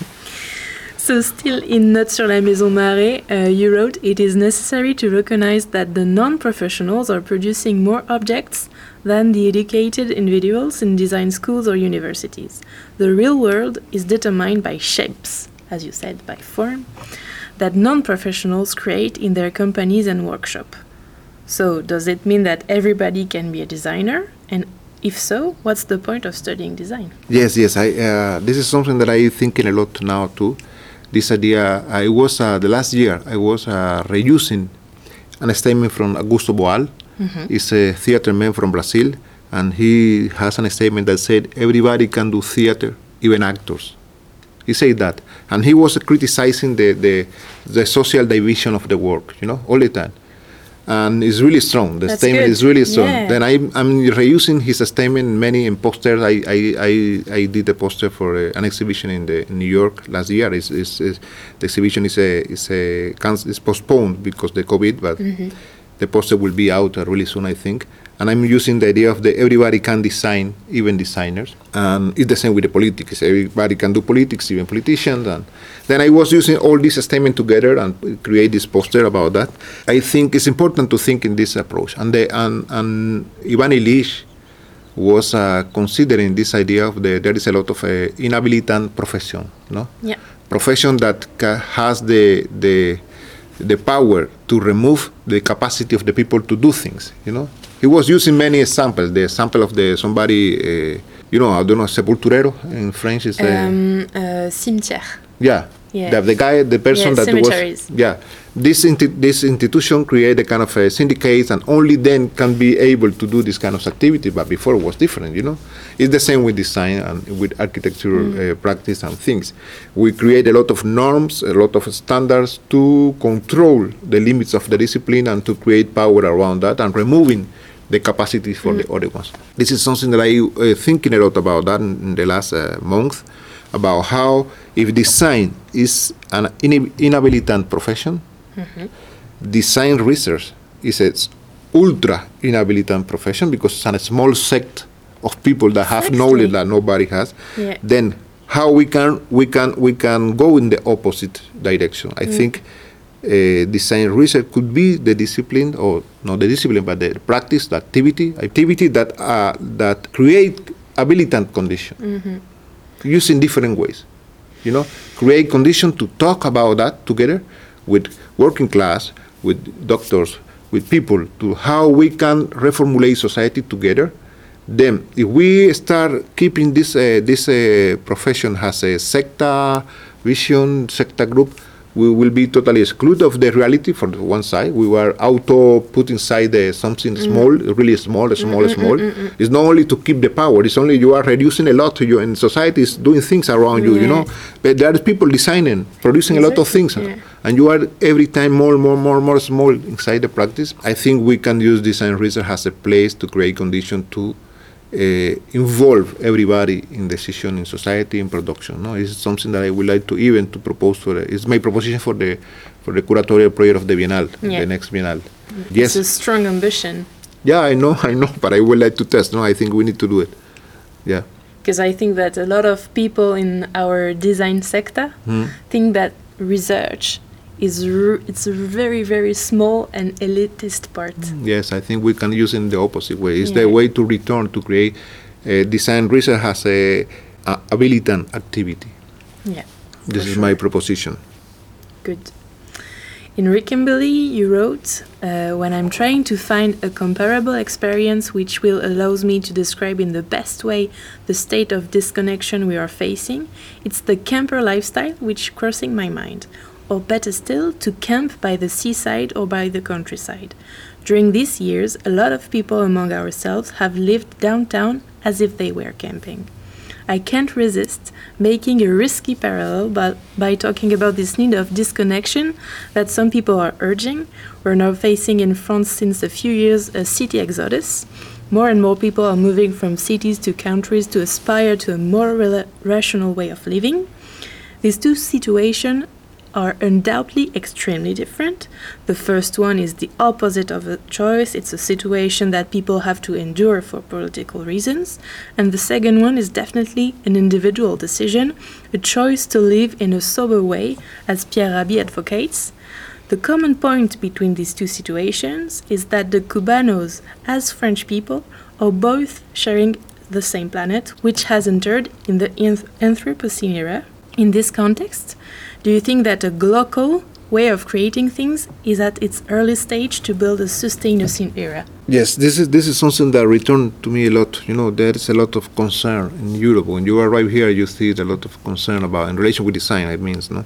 So, still in Notes sur la Maison Moirée, uh, you wrote, It is necessary to recognize that the non professionals are producing more objects than the educated individuals in design schools or universities. The real world is determined by shapes, as you said, by form, that non professionals create in their companies and workshop. So, does it mean that everybody can be a designer? And if so, what's the point of studying design? Yes, yes. I, uh, this is something that I'm thinking a lot now too this idea. I was uh, the last year I was uh, reusing a statement from Augusto Boal. Mm-hmm. He's a theater man from Brazil, and he has a statement that said everybody can do theater, even actors. He said that, and he was criticizing the, the the social division of the work, you know, all the time and it's really strong. The That's statement good. is really strong. Yeah. Then I, I'm reusing his statement in many in posters. I, I, I, I did a poster for uh, an exhibition in the in New York last year. Is is the exhibition is a is a canc- is postponed because the COVID, but the poster will be out uh, really soon, I think. And I'm using the idea of the everybody can design, even designers. And it's the same with the politics. Everybody can do politics, even politicians. And then I was using all these statements together and create this poster about that. I think it's important to think in this approach. And the, and, and Ivan Illich was uh, considering this idea of the there is a lot of uh, inhabilitant profession, no? Yeah. Profession that ca- has the the the power to remove the capacity of the people to do things. You know, he was using many examples. The example of the somebody, uh, you know, I don't know, sepulturero in French is Um, uh, cimetière. yeah. Yeah. The, the guy, the person Yeah, that was, yeah, this inti- this institution create a kind of a syndicate, and only then can be able to do this kind of activity. But before it was different, you know. It's the same with design and with architectural uh, practice and things. We create a lot of norms, a lot of standards to control the limits of the discipline and to create power around that and removing the capacities for the other ones. This is something that I uh, thinking a lot about that in, in the last uh, month about how if design is an inhab- inhabilitant profession, design research is an ultra inhabilitant profession because it's a small sect of people that have Exactly. knowledge that nobody has. Yeah. Then how we can we can we can go in the opposite direction. I think uh, design research could be the discipline or not the discipline but the practice, the activity, activity that uh, that create habilitant condition using different ways. You know, create condition to talk about that together with working class, with doctors, with people, to how we can reformulate society together. Then, if we start keeping this uh, this uh, profession as a sector vision, sector group, we will be totally excluded of the reality from one side. We were auto put inside the something mm. small, really small, mm, small, mm, small. It's not only to keep the power. It's only you are reducing a lot to you, and society is doing things around you. You know, but there are people designing, producing a lot of things, yeah. and you are every time more, more, more, more small inside the practice. I think we can use design research as a place to create conditions to involve everybody in decision in society in production. No, it's something that I would like to even to propose for. The, it's my proposition for the for the curatorial project of the Biennale, Yeah. the next Biennale. Yes, It's a strong ambition yeah, I know, I know, but I would like to test. No, I think we need to do it. Yeah. because I think that a lot of people in our design sector Hmm. think that research is r- it's a very very small and elitist part. Yes, I think we can use it in the opposite way. It's Yeah. the way to return to create uh, design research as a, a habilitant activity. Yeah. This for is sure. my proposition. Good. In Rikimbili, you wrote, uh, When I'm trying to find a comparable experience which will allows me to describe in the best way the state of disconnection we are facing, it's the camper lifestyle which crossing my mind. Or better still, to camp by the seaside or by the countryside. During these years, a lot of people among ourselves have lived downtown as if they were camping. I can't resist making a risky parallel but by talking about this need of disconnection that some people are urging. We're now facing in France since a few years a city exodus. More and more people are moving from cities to countries to aspire to a more rational way of living. These two situations are undoubtedly extremely different. The first one is the opposite of a choice, it's a situation that people have to endure for political reasons. And the second one is definitely an individual decision, a choice to live in a sober way, as Pierre Rabhi advocates. The common point between these two situations is that the Cubanos, as French people, are both sharing the same planet, which has entered in the Anthropocene era. In this context, do you think that a glocal way of creating things is at its early stage to build a sustainable era. Yes, this is this is something that returned to me a lot. You know, there is a lot of concern in Europe. When you arrive here, you see a lot of concern about in relation with design. It means, no,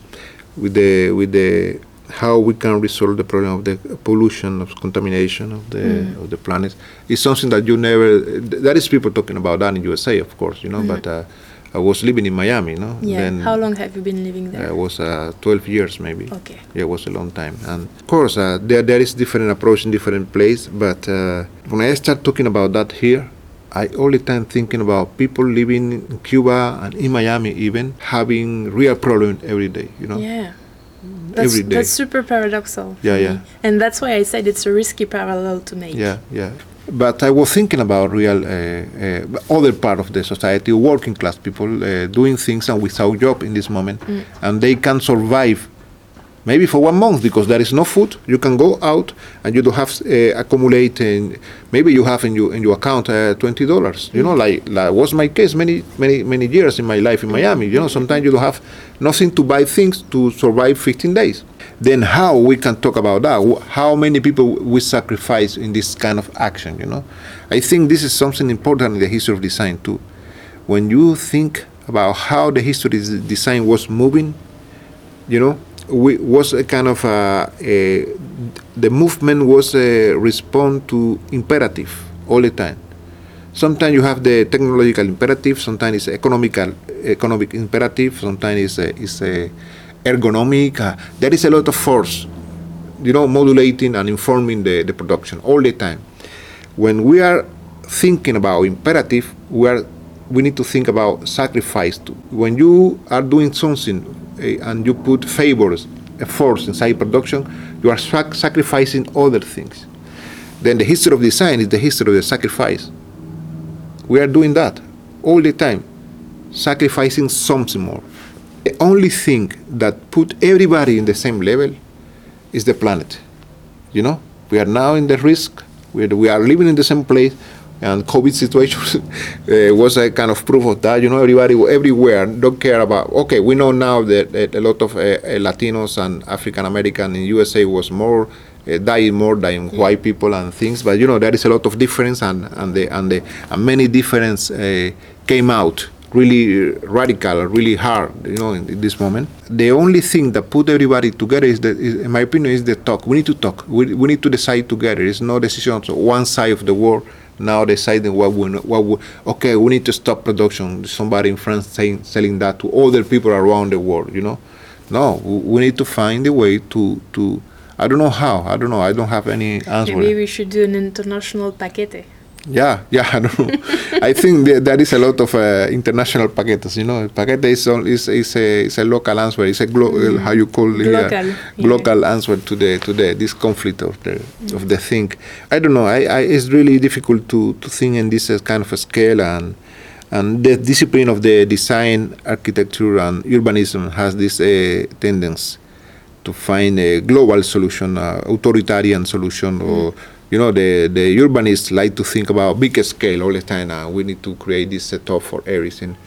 with the with the how we can resolve the problem of the pollution, of contamination of the mm. of the planet. It's something that you never. There is people talking about that in USA, of course, you know, mm. but. Uh, I was living in Miami, no? Yeah. Then How long have you been living there? It was uh, 12 years, maybe. Okay. Yeah, it was a long time. And of course, uh, there there is different approach in different place. But uh, when I start talking about that here, I all the time thinking about people living in Cuba and in Miami, even having real problem every day. You know. Yeah. That's, every day. That's super paradoxal. Yeah, yeah. And that's why I said it's a risky parallel to make. Yeah, yeah. But I was thinking about real uh, uh, other part of the society, working class people uh, doing things and without job in this moment, mm. and they can survive maybe for one month because there is no food. You can go out and you do have uh, maybe you have in your in your account uh, twenty dollars. You know, like, like was my case many many many years in my life in Miami. You know, sometimes you don't have nothing to buy things to survive fifteen days. Then how we can talk about that? How many people we sacrifice in this kind of action? You know, I think this is something important in the history of design too. When you think about how the history of design was moving, you know, we, was a kind of a, a, the movement was a response to imperative all the time. Sometimes you have the technological imperative, sometimes it's economical economic imperative, sometimes it's a, it's a ergonomic. Uh, there is a lot of force, you know, modulating and informing the, the production all the time. When we are thinking about imperative, we are we need to think about sacrifice too. When you are doing something uh, and you put favors, efforts inside production, you are sac- sacrificing other things. Then the history of design is the history of the sacrifice. We are doing that all the time, sacrificing something more. The only thing that put everybody in the same level is the planet. You know, we are now in the risk. We are, we are living in the same place and COVID situation uh, was a kind of proof of that. You know, everybody everywhere don't care about. Okay, we know now that, that a lot of uh, Latinos and African American in USA was more uh, dying more than yeah. white people and things. But you know, there is a lot of difference, and and the and the and many difference uh, came out really radical, really hard, you know, in, in, this moment. The only thing that put everybody together is that, is, in my opinion, is the talk. We need to talk. We, we need to decide together. It's no decision on one side of the war now deciding what we what we, okay we need to stop production. Somebody in france saying selling that to other people around the world you know? No we need to find a way to to i don't know how. I don't know. I don't have any answer. Maybe we should do an international paquete yeah, yeah, I don't know. I think there, there is a lot of uh, international paquetes. You know, paquete is, is, is, a, is a local answer. It's a glo- mm. how you call it, local, uh, yeah. local answer to the to the this conflict of the mm. of the thing. I don't know. I, I it's really difficult to to think in this uh, kind of a scale and and the discipline of the design, architecture, and urbanism has this uh, tendency to find a global solution, uh, authoritarian solution, mm. or you know, the, the urbanists like to think about big scale all the time. Uh, we need to create this setup for everything.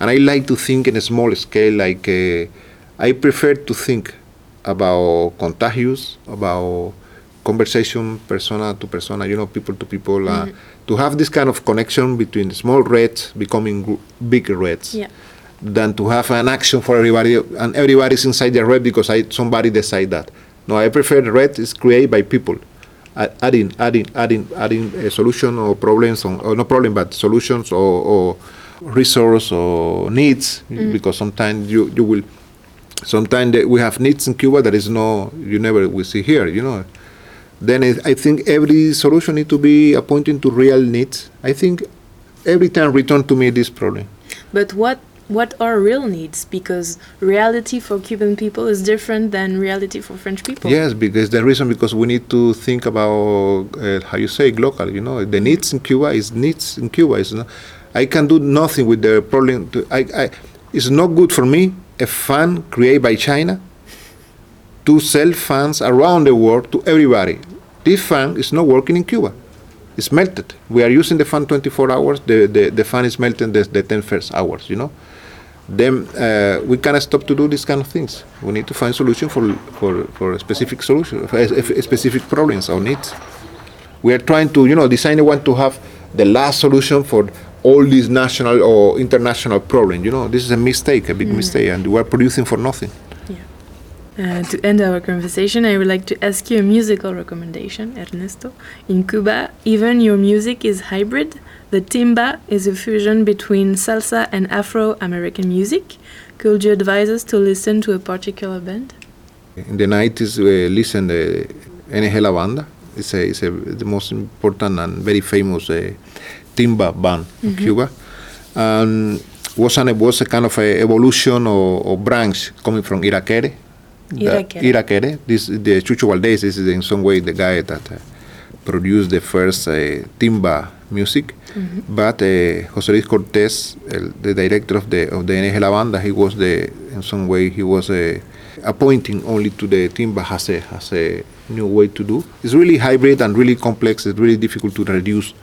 And I like to think in a small scale, like uh, I prefer to think about contagious, about conversation persona to persona, you know, people to people, uh, mm-hmm. to have this kind of connection between small reds becoming big reds. Yeah. Than to have an action for everybody and everybody's inside the red because I, somebody decide that. No, I prefer the red is created by people adding adding adding adding a solution or problems on, or no problem but solutions or, or resource or needs mm. because sometimes you you will sometimes we have needs in Cuba that is no you never will see here you know. Then I think every solution need to be appointing to real needs. I think every time return to me this problem. But what what are real needs because reality for Cuban people is different than reality for French people. Yes, because the reason because we need to think about uh, how you say local. You know, the needs in Cuba is needs in Cuba. Is not, I can do nothing with the problem. To, I, I, it's not good for me a fan created by China to sell fans around the world to everybody. This fan is not working in Cuba. It's melted. We are using the fan 24 hours. The, the, the fan is melting the, the 10 first hours, you know then uh, we cannot stop to do these kind of things. We need to find solution for for, for a specific solution, for specific problems or needs. We are trying to, you know, designer want to have the last solution for all these national or international problems. You know, this is a mistake, a big mm. mistake, and we are producing for nothing. Uh, to end our conversation, I would like to ask you a musical recommendation, Ernesto. In Cuba, even your music is hybrid. The timba is a fusion between salsa and Afro American music. Could you advise us to listen to a particular band? In the 90s, we listened to uh, NG La Banda. It's, a, it's a, the most important and very famous uh, timba band in mm -hmm. Cuba. And was, an, was a kind of a evolution or, or branch coming from Irakere Irakere. Irakere. This the Chucho Valdés is in some way the guy that uh, produced the first uh, timba music. Mm-hmm. But uh, Jose Luis Cortés, el, the director of the of the NG La Banda, he was the in some way he was uh, appointing only to the timba as a as a new way to do. It's really hybrid and really complex. It's really difficult to reduce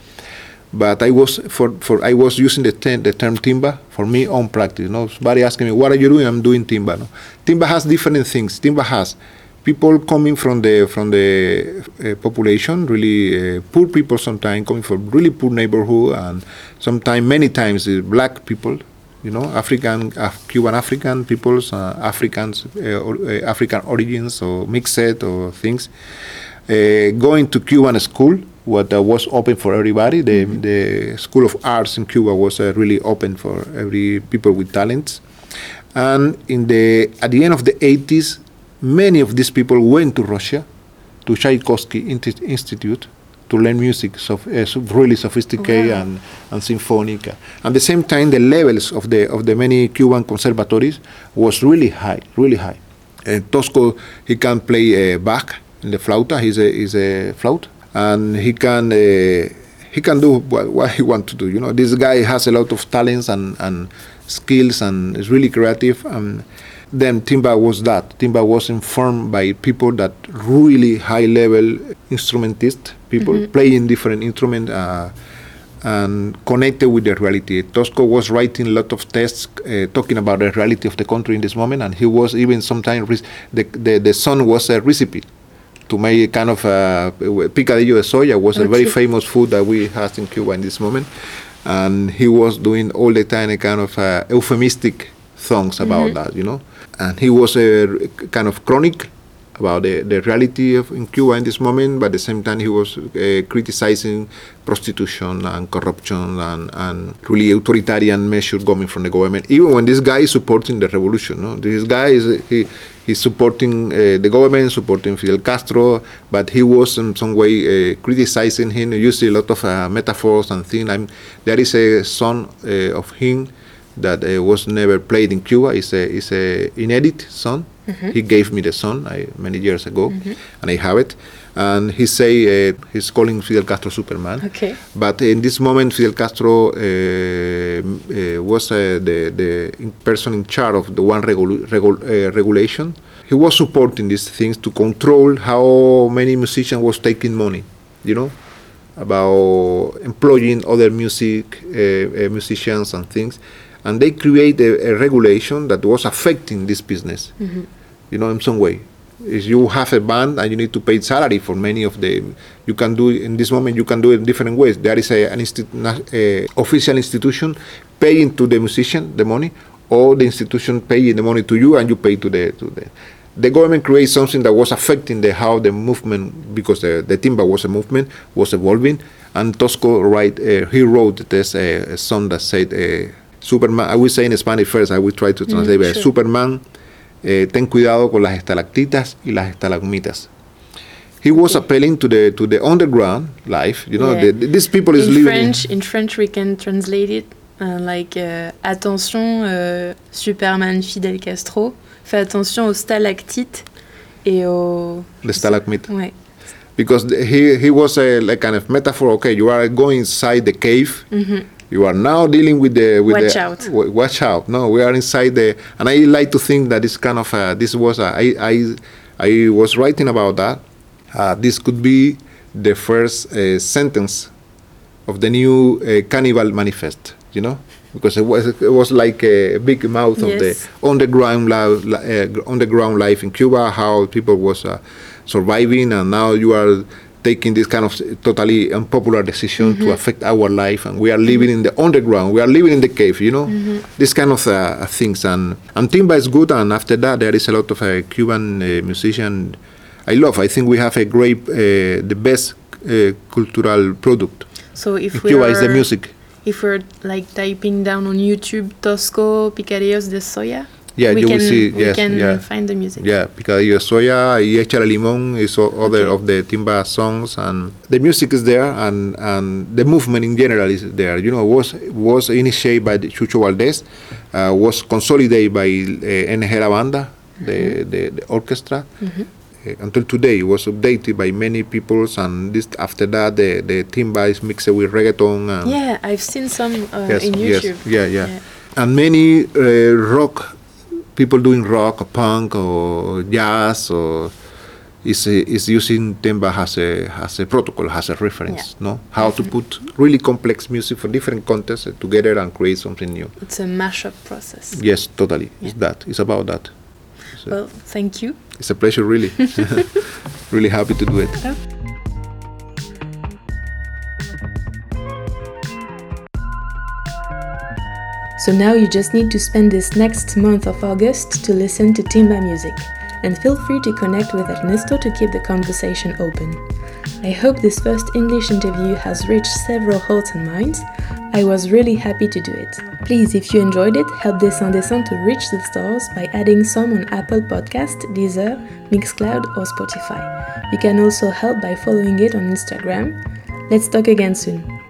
but I was for, for I was using the, ten, the term timba for me own practice. You know, somebody asking me, "What are you doing?" I'm doing timba. No? Timba has different things. Timba has people coming from the from the uh, population, really uh, poor people. Sometimes coming from really poor neighborhood, and sometimes many times uh, black people. You know, African, Cuban African peoples, uh, Africans, uh, or, uh, African origins, or mixed or things. going to Cuban school what uh, was open for everybody. The, mm-hmm. the School of Arts in Cuba was uh, really open for every people with talents. And in the at the end of the 80s, many of these people went to Russia, to Tchaikovsky Institute, to learn music, so, uh, so really sophisticated wow. and, and symphonic. At the same time, the levels of the of the many Cuban conservatories was really high, really high. Uh, Tosco, he can play uh, Bach in the flauta. He's a, he's a flute and he can uh, he can do what, what, he want to do. You know, this guy has a lot of talents and, and skills and is really creative. And then Timba was that. Timba was informed by people that really high level instrumentist people mm-hmm. playing different instruments. Uh, and connected with the reality. Tosco was writing a lot of texts uh, talking about the reality of the country in this moment, and he was even sometimes the, the, the son was a recipe to make kind of a picadillo de soya was a very famous food that we have in Cuba in this moment, and he was doing all the time a kind of uh, euphemistic songs about mm-hmm. that, you know, and he was a kind of chronic about the, the reality of in Cuba in this moment, but at the same time he was uh, criticizing prostitution and corruption and, and really authoritarian measures coming from the government. Even when this guy is supporting the revolution, no? this guy is he he's supporting uh, the government, supporting Fidel Castro, but he was in some way uh, criticizing him, using a lot of uh, metaphors and things. I'm, there is a song uh, of him that uh, was never played in Cuba. It's a, it's a inedit song Mm-hmm. He gave me the song I, many years ago, mm-hmm. and I have it. And he say uh, he's calling Fidel Castro Superman. Okay. But in this moment, Fidel Castro uh, uh, was uh, the the person in charge of the one regul- uh, regulation. He was supporting these things to control how many musicians was taking money. You know about employing other music uh, musicians and things and they create a, a regulation that was affecting this business. Mm-hmm. you know in some way. Is you have a band and you need to pay salary for many of the you can do in this moment you can do it in different ways. There is a, an institu- official institution paying to the musician the money or the institution paying the money to you and you pay to the to the the government created something that was affecting the how the movement because the, the timba was a movement was evolving. And Tosco write uh, he wrote this uh, a song that said uh, Superman, I will say in Spanish first, I will try to translate. Mm, sure. Superman, eh, ten cuidado con las estalactitas y las estalagmitas. He was appealing to the to the underground life. You know, yeah. the, these people is in living French. In, in French, we can translate it uh, like uh, attention, uh, Superman Fidel Castro. Fais attention aux stalactites et aux. Les stalagmites. Ouais. Because he he was a like kind of metaphor. Okay, you are going inside the cave. Mm -hmm you are now dealing with the with watch the, out. W- watch out. No, we are inside the, and I like to think that this kind of uh, this was uh, I I I was writing about that. Uh, this could be the first uh, sentence of the new uh, Cannibal Manifest. You know, because it was it was like a big mouth yes. of the underground life, uh, underground life in Cuba, how people was uh, surviving, and now you are taking this kind of totally unpopular decision mm-hmm. to affect our life, and we are living in the underground. We are living in the cave. You know, mm-hmm. this kind of uh, things. And and timba is good. And after that, there is a lot of uh, Cuban uh, musician. I love. I think we have a great, uh, the best uh, cultural product. So if Cuba is the music. If we're like typing down on YouTube Tosco Picadillos de Soya. Yeah, we you can, will see. We yes, can yeah. find the music. Yeah, Picadillo de Soya y Échale Limón is other okay. of the timba songs, and the music is there, and and the movement in general is there. You know, was was initiated by Chucho Valdés, uh, was consolidated by uh, NG La Banda, the, mm-hmm. the, the orchestra. Mm-hmm. Uh, until today, it was updated by many peoples, and this after that, the the timba is mixed with reggaeton. And yeah, I've seen some uh, yes, in YouTube. Yes, yeah, yeah, yeah. and many uh, rock people doing rock or punk or jazz or is is using timba as a as a protocol, as a reference, yeah. no? How to put really complex music for different contexts together and create something new. It's a mashup process. Yes, totally. Yeah. It's that. It's about that. So well, thank you. It's a pleasure, really. really happy to do it. So now you just need to spend this next month of August to listen to timba music. And feel free to connect with Ernesto to keep the conversation open. I hope this first English interview has reached several hearts and minds. I was really happy to do it. Please, if you enjoyed it, help Dessin Dessein to reach the stars by adding some on Apple Podcast, Deezer, Mixcloud, or Spotify. You can also help by following it on Instagram. Let's talk again soon.